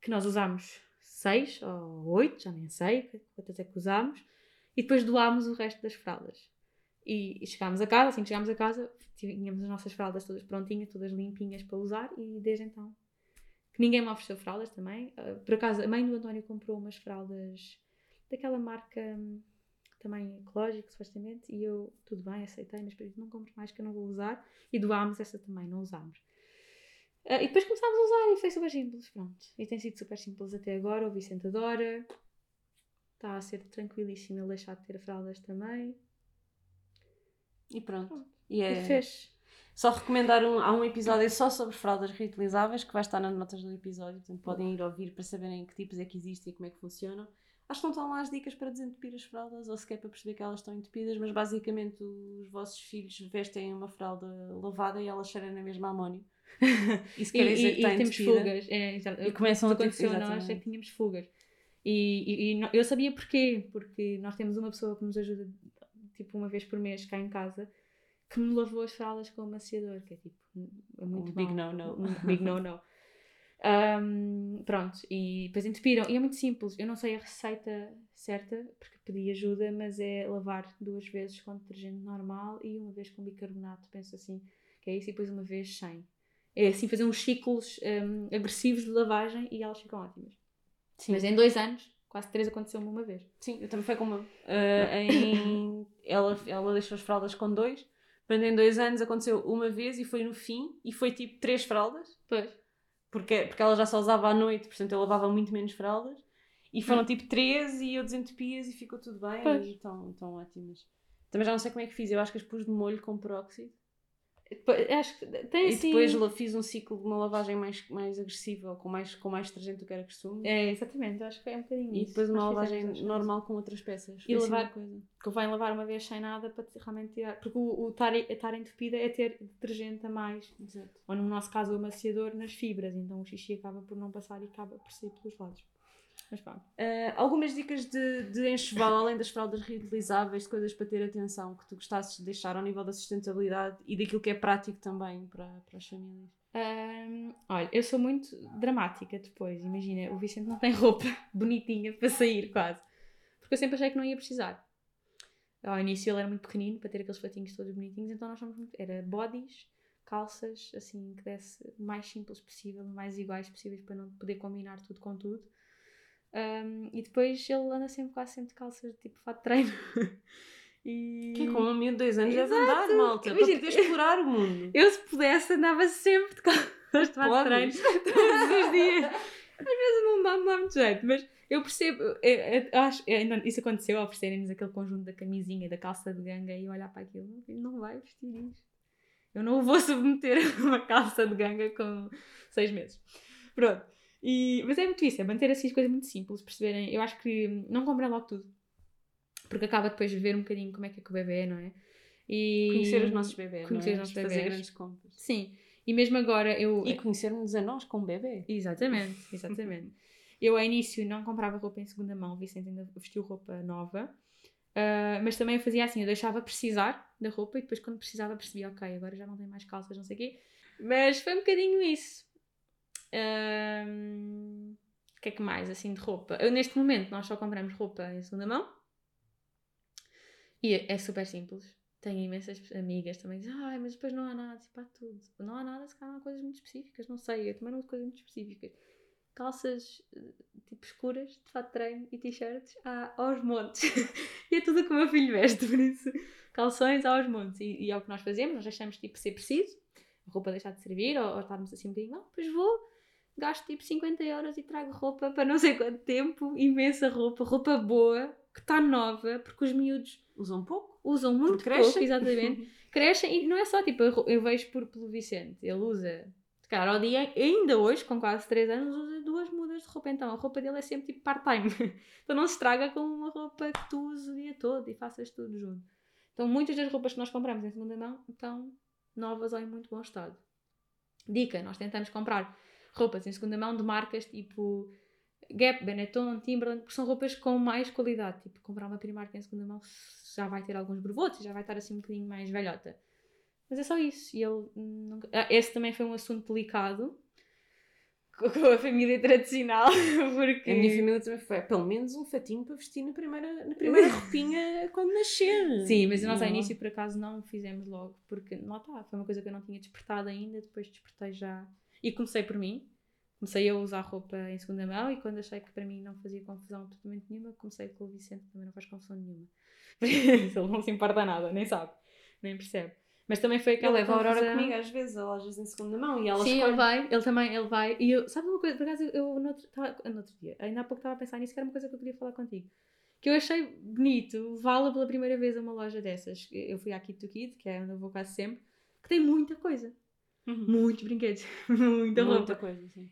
que nós usámos seis ou oito, já nem sei quantas é que usámos, e depois doámos o resto das fraldas. E, e chegámos a casa, assim que chegámos a casa, tínhamos as nossas fraldas todas prontinhas, todas limpinhas para usar, e desde então que ninguém me ofereceu fraldas também. Ah, por acaso, a mãe do António comprou umas fraldas daquela marca hum, também ecológica, supostamente, e eu, tudo bem, aceitei, mas não compro mais que eu não vou usar, e doámos essa também, não usámos. Ah, e depois começámos a usar e foi super simples, pronto. E tem sido super simples até agora, o Vicente adora, está a ser tranquilíssimo ele deixar de ter fraldas também. E pronto. E é... E fez. Só recomendar um, há um episódio só sobre fraldas reutilizáveis que vai estar nas notas do episódio, portanto podem ir ouvir para saberem que tipos é que existem e como é que funcionam. Acho que não estão lá as dicas para desentupir as fraldas ou sequer para perceber que elas estão entupidas, mas basicamente os vossos filhos vestem uma fralda lavada e elas cheiram na mesma amónio. Isso E, quer dizer e- que está e temos fugas. É. E começam a que ter- aconteceu a nós é que tínhamos fugas. E, e- e eu sabia porquê, porque nós temos uma pessoa que nos ajuda, tipo, uma vez por mês cá em casa, que me lavou as fraldas com o maciador, que é tipo, é muito Um big no-no. Um big no-no. Ahm, pronto, e depois entupiram. E é muito simples, eu não sei a receita certa, porque pedi ajuda, mas é lavar duas vezes com detergente normal e uma vez com bicarbonato, penso assim, que é isso, e depois uma vez sem. É assim, fazer uns ciclos ahm, agressivos de lavagem e elas ficam ótimas. Sim. Mas em dois anos, quase três aconteceu-me uma vez. Sim, eu também foi como eu. Ah, em... ela, ela deixou as fraldas com dois. Portanto, em dois anos aconteceu uma vez e foi no fim e foi tipo três fraldas. Pois. porque, porque ela já só usava à noite, portanto eu lavava muito menos fraldas. E foram tipo três e eu desentupias e ficou tudo bem Pois. e estão ótimas. Também já não sei como é que fiz, eu acho que as pus de molho com peróxido. Acho que tem E assim... depois fiz um ciclo de uma lavagem mais, mais agressiva, com mais, com mais detergente do que era costume. É, exatamente, acho que é um bocadinho E isso. depois uma Nós lavagem normal com outras peças. E assim lavar- coisa. convém lavar uma vez sem nada para te- realmente tirar. Porque o, estar entupida é ter detergente a mais, Exato. ou no nosso caso o amaciador, nas fibras. Então o xixi acaba por não passar e acaba por sair pelos lados. Mas pronto. Ah, algumas dicas de, de enxoval, além das fraldas reutilizáveis, coisas para ter atenção que tu gostasses de deixar ao nível da sustentabilidade e daquilo que é prático também para, para as famílias. Ahm, olha, eu sou muito dramática depois. Imagina, o Vicente não tem roupa bonitinha para sair quase. Porque eu sempre achei que não ia precisar. Ao início ele era muito pequenino para ter aqueles fatinhos todos bonitinhos, então nós somos muito. Era bodies, calças, assim, que desse mais simples possível, mais iguais possíveis para não poder combinar tudo com tudo. Ahm, e depois ele anda sempre quase sempre de calças de tipo fato de treino. e... Que é com um miúdo de dois anos deve Exato. andar, malta, para Imagina- poder explorar o mundo. Eu, se pudesse, andava sempre de calças de fato de treino todos os dias. Às vezes não dá, não dá muito jeito, mas eu percebo. eu- eu- eu acho, eu ainda- isso aconteceu, oferecerem-nos aquele conjunto da camisinha e da calça de ganga e eu olhar para aquilo, meu filho não vai vestir isto. Eu não vou submeter a uma calça de ganga com seis meses. Pronto. E, mas é muito isso, é manter assim as coisas muito simples, perceberem. Eu acho que não comprem logo tudo. Porque acaba depois de ver um bocadinho como é que é que o bebê é, não é? E conhecer os nossos bebés. Conhecer é? os nossos Fazer grandes compras. Sim. E mesmo agora eu. E conhecermos a nós como bebê. Exatamente, exatamente. eu ao início não comprava roupa em segunda mão, o Vicente ainda vestiu roupa nova. Ah, mas também eu fazia assim, eu deixava precisar da roupa e depois quando precisava percebia, ok, agora já não tem mais calças, não sei o quê. Mas foi um bocadinho isso. O que é que mais, assim, de roupa? Eu, neste momento nós só compramos roupa em segunda mão. E é, é super simples. Tenho imensas amigas também que dizem, ai, mas depois não há nada, tipo, há tudo. Não há nada, se calhar há coisas muito específicas, não sei, eu também não uso coisas muito específicas. Calças, eh, tipo, escuras, de fato treino e t-shirts, há aos montes. e é tudo o que o meu filho veste, por isso, calções aos montes. E, e é o que nós fazemos, nós deixamos, tipo, ser preciso, a roupa deixar de servir, ou, ou estarmos assim um bocadinho, não, depois vou, gasto tipo 50 euros e trago roupa para não sei quanto tempo, imensa roupa, roupa boa, que está nova, porque os miúdos Usam pouco. usam muito crescem. pouco, exatamente. Crescem e não é só tipo, eu, vejo por, pelo Vicente, ele usa, calhar ao dia, ainda hoje, com quase 3 anos, usa duas mudas de roupa, então a roupa dele é sempre tipo part-time. então não se estraga com uma roupa que tu uses o dia todo e faças tudo junto. Então muitas das roupas que nós compramos em segunda mão estão novas ou em muito bom estado. Dica, nós tentamos comprar roupas em segunda mão de marcas tipo Gap, Benetton, Timberland, porque são roupas com mais qualidade. Tipo, comprar uma Primark em segunda mão já vai ter alguns brevotes, já vai estar assim um bocadinho mais velhota. Mas é só isso. E ele nunca... ah, Esse também foi um assunto delicado com a família tradicional, porque... A minha família também foi pelo menos um fatinho para vestir na primeira, na primeira roupinha quando nascer. Sim, mas nós ao Não. início por acaso não fizemos logo, porque lá está, foi uma coisa que eu não tinha despertado ainda, depois despertei já. E comecei por mim, comecei a usar roupa em segunda mão e quando achei que para mim não fazia confusão absolutamente nenhuma, comecei com o Vicente, também não faz confusão nenhuma. Ele não se importa nada, nem sabe, nem percebe. Mas também foi aquela levo a Aurora comigo às vezes, a lojas em segunda mão e ela Sim, escolhe. ele vai, ele também, ele vai. E eu, sabe uma coisa, por acaso eu, eu no, outro, tava, no outro dia, ainda há pouco estava a pensar nisso, que era uma coisa que eu queria falar contigo. Que eu achei bonito levá-la pela primeira vez a uma loja dessas. Eu fui à Kid to Kid, que é onde eu vou quase sempre, que tem muita coisa. Uhum. Muitos brinquedos, muita roupa. Muita coisa, sim.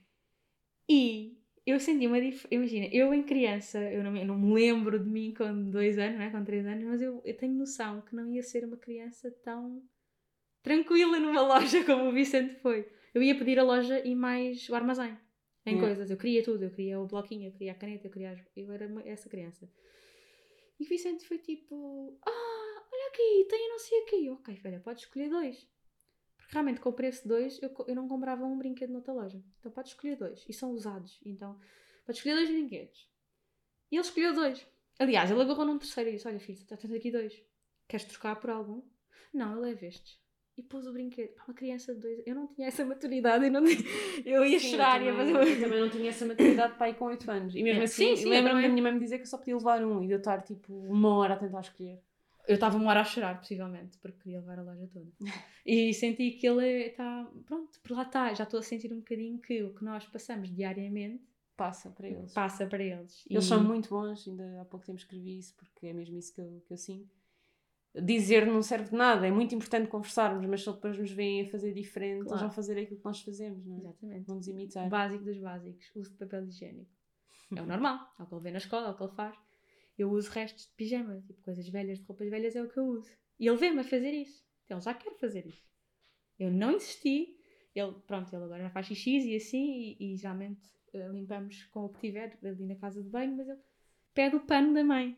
E eu senti uma diferença. Imagina, eu em criança, eu não, me- eu não me lembro de mim com dois anos, né, com três anos, mas eu, eu tenho noção que não ia ser uma criança tão tranquila numa loja como o Vicente foi. Eu ia pedir a loja e mais o armazém em Yeah. coisas. Eu queria tudo, eu queria o bloquinho, eu queria a caneta, eu queria. as- Eu era essa criança. E o Vicente foi tipo: Ah, olha aqui, tem não sei aqui. Ok, filha, pode escolher dois. Porque realmente com o preço de dois eu, eu não comprava um brinquedo noutra loja. Então pode escolher dois. E são usados. Então pode escolher dois brinquedos. E ele escolheu dois. Aliás, ele agarrou num terceiro e disse: Olha, filho, já tens aqui dois. Queres trocar por algum? Não, eu levo estes. E pôs o brinquedo. Pá, uma criança de dois. Eu não tinha essa maturidade. Eu, não... eu ia Sim, chorar. eu ia fazer. eu também não tinha essa maturidade para ir com 8 anos. E mesmo É. assim, lembro-me da minha mãe me dizer que eu só podia levar um e de eu estar tipo uma hora a tentar escolher. Eu estava uma hora a chorar, possivelmente, porque queria levar a loja toda. E senti que ele está. Pronto, por lá está. Já estou a sentir um bocadinho que o que nós passamos diariamente Passa para eles. passa para eles. Eles E- são muito bons, ainda há pouco tempo escrevi isso, porque é mesmo isso que eu, que eu sinto. Dizer não serve de nada, é muito importante conversarmos, mas se eles depois nos veem a fazer diferente, eles Claro. vão fazer aquilo que nós fazemos, não é? Exatamente. Vão nos O imitar. básico dos básicos, uso de papel higiênico. É o normal, é o que ele vê na escola, é o que ele faz. Eu uso restos de pijama, tipo coisas velhas, de roupas velhas, é o que eu uso. E ele vê-me a fazer isso. Ele já quer fazer isso. Eu não insisti. Ele, pronto, ele agora já faz xixi e assim, e, e geralmente eh, limpamos com o que tiver ali na casa de banho, mas ele pede o pano da mãe.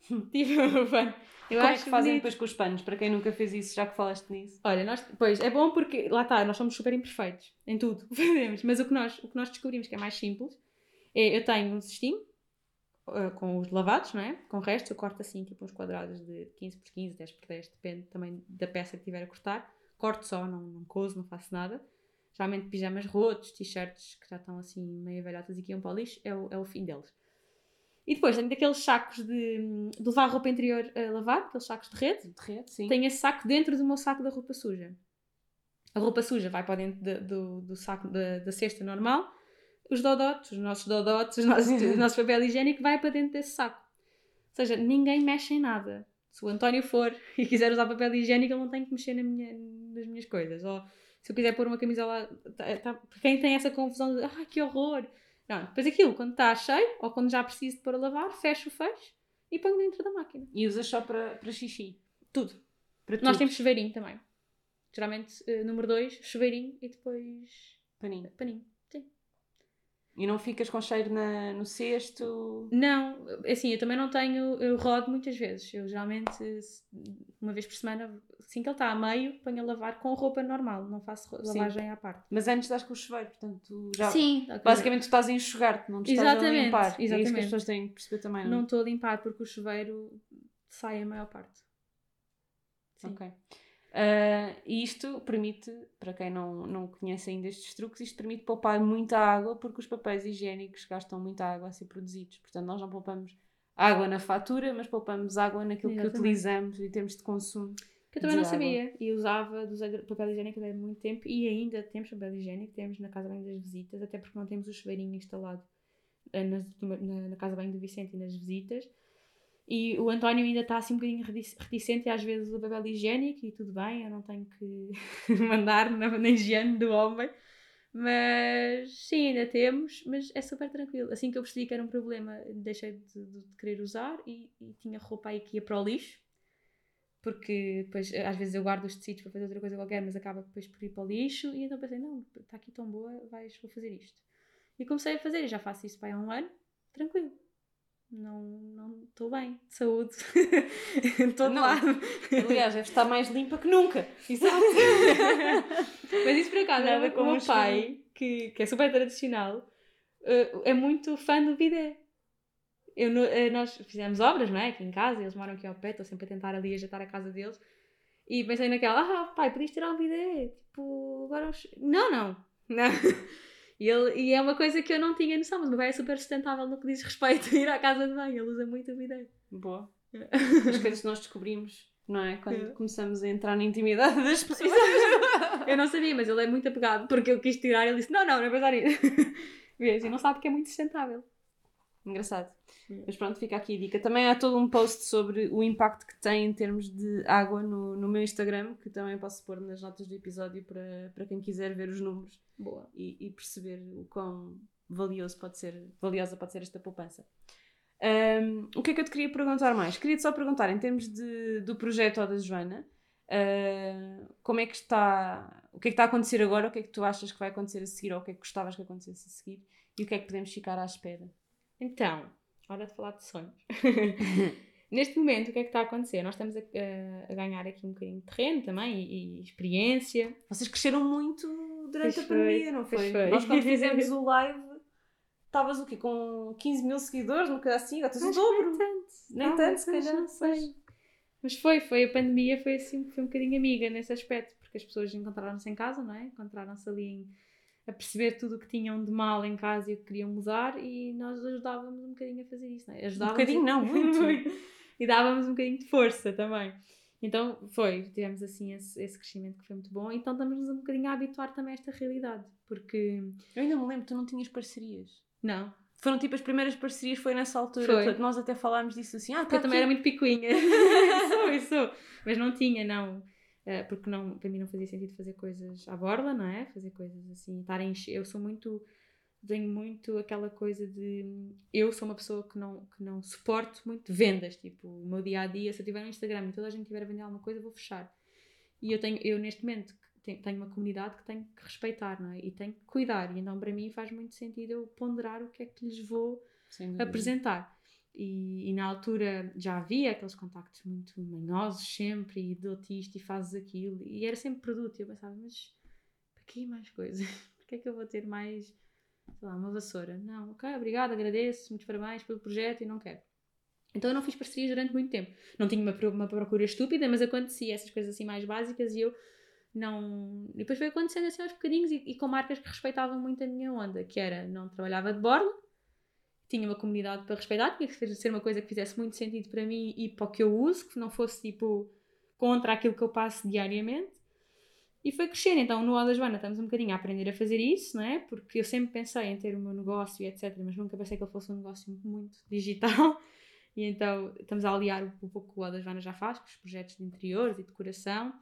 tipo, o pano. Eu Como é acho que fazem bonito. depois com os panos? Para quem nunca fez isso, já que falaste nisso. Olha, nós, pois, é bom porque, lá está, nós somos super imperfeitos em tudo que fazemos, mas o que, nós, o que nós descobrimos que é mais simples é, eu tenho um cestinho uh, com os lavados, não é? Com o resto, eu corto assim, tipo uns quadrados de 15 por 15, 10 por 10, depende também da peça que tiver a cortar. Corto só, não, não cozo, não faço nada. Geralmente pijamas rotos, t-shirts que já estão assim meio velhotas e que iam para o lixo, é o, é o fim deles. E depois tenho daqueles sacos de, de levar roupa interior a lavar, aqueles sacos de rede, De rede, sim. tenho esse saco dentro do meu saco da roupa suja. A roupa suja vai para dentro de- do, do saco da, da cesta normal. Os dodotes, os nossos dodotes, os nossos, o nosso papel higiênico vai para dentro desse saco. Ou seja, ninguém mexe em nada. Se o António for e quiser usar papel higiênico, ele não tem que mexer na minha, nas minhas coisas. Ou se eu quiser pôr uma camisola. Tá, tá, quem tem essa confusão de ah, que horror! Não, depois aquilo, quando está cheio, ou quando já preciso de pôr a lavar, fecho o fecho e ponho dentro da máquina. E usas só para, para xixi? Tudo. Para Nós tudo. temos chuveirinho também. Geralmente, uh, número 2, chuveirinho e depois. Paninho. Paninho. E não ficas com cheiro na, no cesto? Não, assim, eu também não tenho, eu rodo muitas vezes. Eu geralmente, uma vez por semana, assim que ele está a meio, ponho a lavar com roupa normal, não faço lavagem Sim. à parte. Mas antes das com o chuveiro, portanto, já. Sim, basicamente tu estás a enxugar-te, não te estás exatamente, a limpar. Exatamente. É isso que as pessoas têm que perceber também, não? Não estou a limpar porque o chuveiro sai a maior parte. Sim. Ok. Uh, e isto permite, para quem não, não conhece ainda estes truques, isto permite poupar muita água porque os papéis higiênicos gastam muita água a ser produzidos. Portanto, nós não poupamos água na fatura, mas poupamos água naquilo Exatamente. que utilizamos em termos de consumo. Que eu também não água. sabia e usava papel higiênico há muito tempo e ainda temos papel higiênico, temos na casa bem das visitas, até porque não temos o chuveirinho instalado eh, na, na, na casa bem do Vicente e nas visitas. E o António ainda está assim um bocadinho reticente e às vezes o papel higiênico e tudo bem, eu não tenho que mandar na, na higiene do homem. Mas sim, ainda temos, mas é super tranquilo. Assim que eu percebi que era um problema, deixei de, de, de querer usar e, e, tinha roupa aí que ia para o lixo. Porque depois, às vezes, eu guardo os tecidos para fazer outra coisa qualquer, mas acaba depois por ir para o lixo. E então pensei: não, está aqui tão boa, vais, vou fazer isto. E comecei a fazer, e já faço isso para há um ano, tranquilo não não estou bem de saúde. Estou de lado. Aliás deve estar mais limpa que nunca. Exato. Mas isso por acaso Nada é o meu pai que, que é super tradicional uh, é muito fã do bidé. Eu, uh, nós fizemos obras não é aqui em casa eles moram aqui ao pé estou sempre a tentar ali ajeitar a casa deles. E pensei naquela ah pai podias tirar um bidé tipo agora não não. Não e, ele, e é uma coisa que eu não tinha noção, mas o meu pai é super sustentável no que diz respeito a ir à casa de banho, ele usa muito a bidet. Boa. As coisas que nós descobrimos, não é? Quando é. começamos a entrar na intimidade das pessoas. eu não sabia, mas ele é muito apegado, porque eu quis tirar e ele disse: Não, não, não é pensar nisso. Vês? E não sabe que é muito sustentável. Engraçado. Mas pronto, fica aqui a dica. Também há todo um post sobre o impacto que tem em termos de água no, no meu Instagram, que também posso pôr nas notas do episódio para, para quem quiser ver os números Boa. E, e perceber o quão valioso pode ser, valiosa pode ser esta poupança. Um, o que é que eu te queria perguntar mais? Queria-te só perguntar, em termos de, do projeto da Joana, uh, como é que está, o que é que está a acontecer agora, o que é que tu achas que vai acontecer a seguir, ou o que é que gostavas que acontecesse a seguir, e o que é que podemos ficar à espera? Então, hora de falar de sonhos. Neste momento, o que é que está a acontecer? Nós estamos a, a, ganhar aqui um bocadinho de terreno também e, e experiência. Vocês cresceram muito durante pois a pandemia, não foi? foi? Nós quando fizemos o live, estavas o quê? Com 15 mil seguidores, coisa assim, agora tens o dobro. Nem tanto, nem não, tanto se calhar. Não sei. Mas foi, foi, a pandemia foi assim, foi um bocadinho amiga nesse aspecto, porque as pessoas encontraram-se em casa, não é? Encontraram-se ali em a perceber tudo o que tinham de mal em casa e o que queriam mudar e nós ajudávamos um bocadinho a fazer isso, não é? Ajudávamos um bocadinho, não, muito. e dávamos um bocadinho de força também. Então foi, tivemos assim esse, esse, crescimento que foi muito bom. Então estamos-nos um bocadinho a habituar também a esta realidade, porque. Eu ainda me lembro, tu não tinhas parcerias. Não. Foram tipo as primeiras parcerias, foi nessa altura. Foi. Portanto, nós até falámos disso assim. Ah, tá eu também era muito picuinha. sou, eu sou. Mas não tinha, não. Eh, porque não, para mim não fazia sentido fazer coisas à borla, não é? Fazer coisas assim, estar em, eu sou muito tenho muito aquela coisa de eu sou uma pessoa que não que não suporto muito vendas, tipo, o meu dia a dia, se eu tiver no Instagram e toda a gente tiver a vender alguma coisa, vou fechar. E eu tenho eu neste momento tenho uma comunidade que tenho que respeitar, não é? E tenho que cuidar, e então para mim faz muito sentido eu ponderar o que é que lhes vou apresentar. E, e, na altura já havia aqueles contactos muito manhosos sempre, e dou-te isto e fazes aquilo, e era sempre produto. E eu pensava, mas para que mais coisas? Para que é que eu vou ter mais, sei lá, uma vassoura? Não, ok, obrigada, agradeço, muitos parabéns pelo projeto e não quero. Então eu não fiz parcerias durante muito tempo. Não tinha uma, uma procura estúpida, mas acontecia essas coisas assim mais básicas e eu não. E depois foi acontecendo assim aos bocadinhos e, e com marcas que respeitavam muito a minha onda, que era não trabalhava de borla tinha uma comunidade para respeitar, tinha que ser uma coisa que fizesse muito sentido para mim e para o que eu uso, que não fosse tipo contra aquilo que eu passo diariamente. E foi crescendo. Então, no Oda Joana, estamos um bocadinho a aprender a fazer isso, não é? Porque eu sempre pensei em ter o meu negócio e etc., mas nunca pensei que ele fosse um negócio muito digital. E então estamos a aliar um pouco que o da Joana já faz, com os projetos de interiores e decoração,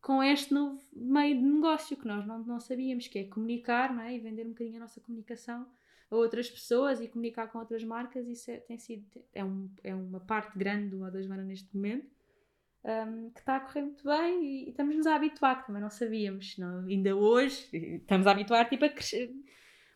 com este novo meio de negócio que nós não, não sabíamos, que é comunicar não é? e vender um bocadinho a nossa comunicação a outras pessoas e comunicar com outras marcas. Isso é, tem sido, é, um, é uma parte grande do da Joana neste momento. Um, que está a correr muito bem e, e estamos-nos a habituar, também não sabíamos. Não, ainda hoje estamos a habituar tipo, a crescer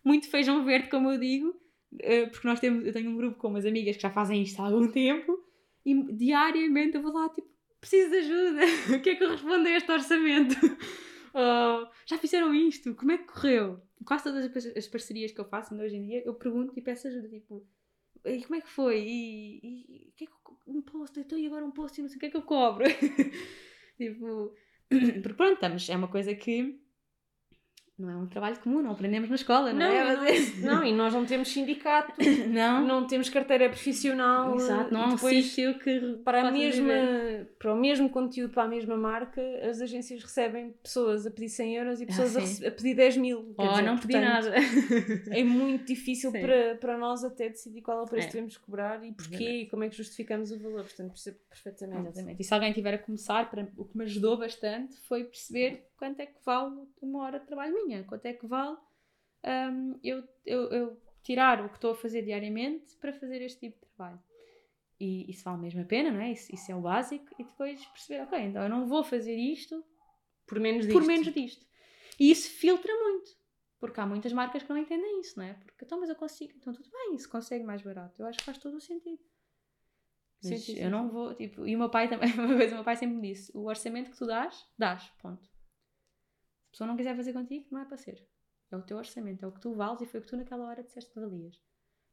muito feijão verde, como eu digo, uh, porque nós temos, eu tenho um grupo com umas amigas que já fazem isto há algum tempo e diariamente eu vou lá tipo, preciso de ajuda, o que é que eu respondo a este orçamento? oh, já fizeram isto? Como é que correu? Quase todas as parcerias que eu faço hoje em dia, eu pergunto e peço ajuda, tipo, e como é que foi? E, e que é que um post, então e agora um post e não sei o que é que eu cobro? tipo, porque pronto, estamos, é uma coisa que não é um trabalho comum, não aprendemos na escola, não, não é? Não, é não, e nós não temos sindicato, não, não temos carteira profissional. Exato, não há um sítio que para, a mesma, para o mesmo conteúdo, para a mesma marca, as agências recebem pessoas a pedir 100 euros e ah, pessoas ah, a, a, pedir 10 mil. Oh, não pedi nada. É muito difícil para, para nós até decidir qual é o preço é. que devemos cobrar e porquê e como é que justificamos o valor. Portanto, percebo perfeitamente. Exatamente. E se alguém tiver a começar, para, o que me ajudou bastante foi perceber quanto é que vale uma hora de trabalho minha, quanto é que vale um, eu, eu, eu, tirar o que estou a fazer diariamente para fazer este tipo de trabalho. E isso vale mesmo a pena, não é? Isso, isso é o básico. E depois perceber, ok, então eu não vou fazer isto por menos disto. Por menos disto. E isso filtra muito. Porque há muitas marcas que não entendem isso, não é? Porque então, mas eu consigo, então tudo bem, isso consegue mais barato. Eu acho que faz todo o sentido. Mas sim, sim, eu não vou, tipo, e o meu pai também, uma vez o meu pai sempre me disse: o orçamento que tu dás, dás, ponto pessoa não quiser fazer contigo, não é para ser. É o teu orçamento, é o que tu vales e foi o que tu naquela hora disseste que valias.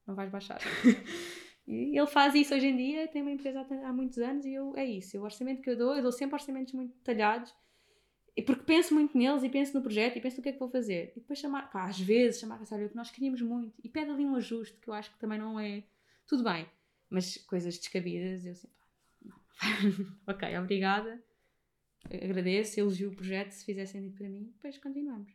Não vais baixar. e ele faz isso hoje em dia, tem uma empresa há, muitos anos e eu, é isso. O orçamento que eu dou, eu dou sempre orçamentos muito detalhados e porque penso muito neles e penso no projeto e penso no que é que vou fazer. E depois chamar, pá, às vezes chamar a saber o que nós queríamos muito e pede ali um ajuste que eu acho que também não é. Tudo bem, mas coisas descabidas, eu sempre, não. ok, obrigada agradeço, elogio o projeto, se fizer sentido para mim, depois continuamos.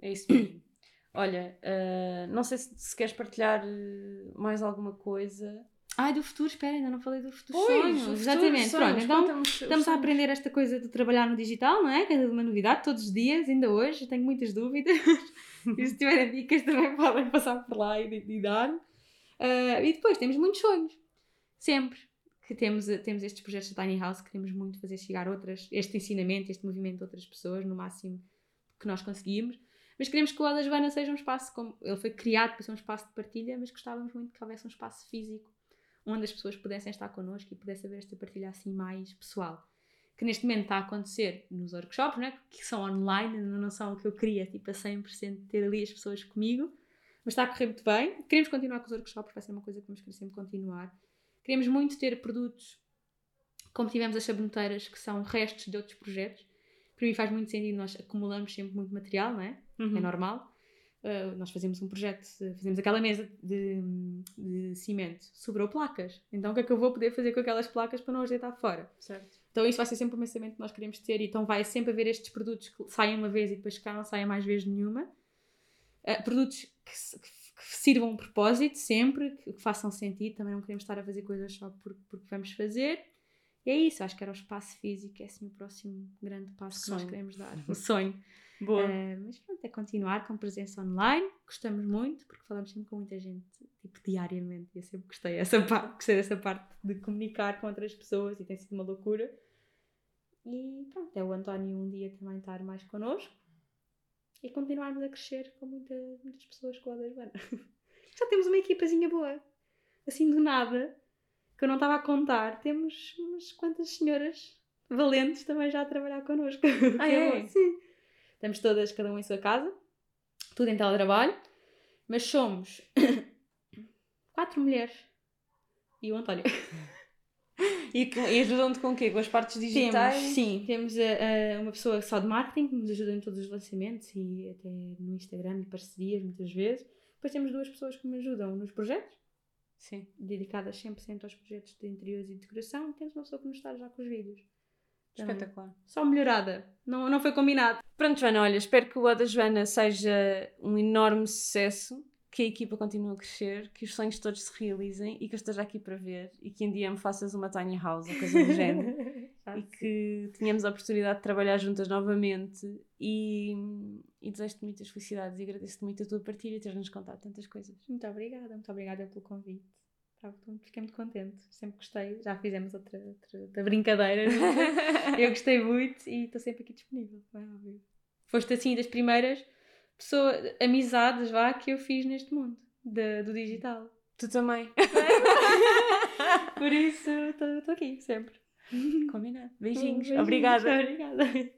É isso mesmo. Olha, uh, não sei se, se queres partilhar eh, mais alguma coisa. Ai, do futuro, espera, ainda não falei do futuro pois, sonhos. Futuro, Exatamente, sonhos, pronto, então estamos a aprender esta coisa de trabalhar no digital, não é? Que é uma novidade, todos os dias, ainda hoje, tenho muitas dúvidas. e se tiverem dicas também podem passar por lá e, e dar. Uh, e depois temos muitos sonhos, sempre que temos, temos estes projetos da Tiny House, queremos muito fazer chegar outras, este ensinamento, este movimento a outras pessoas, no máximo que nós conseguimos. Mas queremos que o da Joana seja um espaço, como ele foi criado para ser um espaço de partilha, mas gostávamos muito que houvesse um espaço físico onde as pessoas pudessem estar connosco e pudessem haver esta partilha assim mais pessoal. Que neste momento está a acontecer nos workshops, né? que são online, não são o que eu queria, tipo a 100% ter ali as pessoas comigo, mas está a correr muito bem. Queremos continuar com os workshops, vai ser uma coisa que vamos querer sempre continuar. Queremos muito ter produtos como tivemos as saboneteiras, que são restos de outros projetos. Para mim faz muito sentido, nós acumulamos sempre muito material, não é? é uhum. É normal. Uh, nós fazemos um projeto, fazemos aquela mesa de, de, cimento, sobrou placas. Então o que é que eu vou poder fazer com aquelas placas para não as deitar fora? Certo. Então isso vai ser sempre um pensamento que nós queremos ter e então vai sempre haver estes produtos que saem uma vez e depois cá não saem mais vezes nenhuma. Uh, produtos que, que que sirvam um propósito sempre, que, façam sentido. Também não queremos estar a fazer coisas só porque, porque vamos fazer. E é isso, acho que era o espaço físico, é assim o próximo grande passo sonho. que nós queremos dar. O sonho. Boa. Uh, mas pronto, é continuar com presença online. Gostamos muito, porque falamos sempre com muita gente, tipo, diariamente. E eu sempre gostei dessa parte, gostei dessa parte de comunicar com outras pessoas e tem sido uma loucura. E pronto, é o António um dia também estar mais connosco e continuarmos a crescer com muita, muitas pessoas com a Urbana. Já temos uma equipazinha boa. Assim do nada, que eu não estava a contar, temos umas quantas senhoras valentes também já a trabalhar connosco. Ah, é? Sim. Estamos todas, cada um em sua casa, tudo em teletrabalho, mas somos quatro mulheres e o António. E, e ajudam-te com o quê? Com as partes digitais? Temos, sim, temos uh, uma pessoa só de marketing que nos ajuda em todos os lançamentos e até no Instagram e parcerias muitas vezes. Depois temos duas pessoas que me ajudam nos projetos, sim. dedicadas 100% aos projetos de interiores e decoração. E temos uma pessoa que nos está já com os vídeos. Também. Espetacular. Só melhorada. Não, não foi combinado. Pronto, Joana, olha, espero que o O da Joana seja um enorme sucesso que a equipa continue a crescer, que os sonhos todos se realizem e que eu esteja aqui para ver e que um dia me faças uma tiny house ou coisa do género e que tenhamos a oportunidade de trabalhar juntas novamente e, e desejo-te muitas felicidades e agradeço-te muito a tua partilha e teres-nos contado tantas coisas. Muito obrigada, muito obrigada pelo convite. Fiquei muito contente, sempre gostei. Já fizemos outra, outra, brincadeira. eu gostei muito e estou sempre aqui disponível. Foste assim das primeiras pessoa, amizades vá, que eu fiz neste mundo de, do digital. Tu também. Por isso, estou aqui sempre. Combinado. Beijinhos. Beijinhos. Obrigada. Obrigada.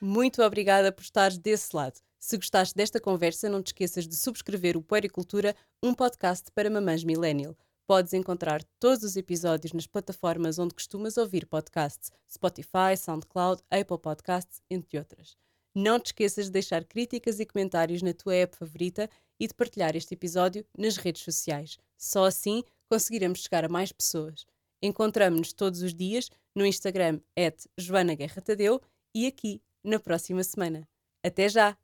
Muito obrigada por estares desse lado. Se gostaste desta conversa, não te esqueças de subscrever o Puericultura, um podcast para mamães millennial. Podes encontrar todos os episódios nas plataformas onde costumas ouvir podcasts: Spotify, SoundCloud, Apple Podcasts, entre outras. Não te esqueças de deixar críticas e comentários na tua app favorita e de partilhar este episódio nas redes sociais. Só assim conseguiremos chegar a mais pessoas. Encontramos-nos todos os dias no Instagram, Joana Guerra Tadeu, e aqui na próxima semana. Até já!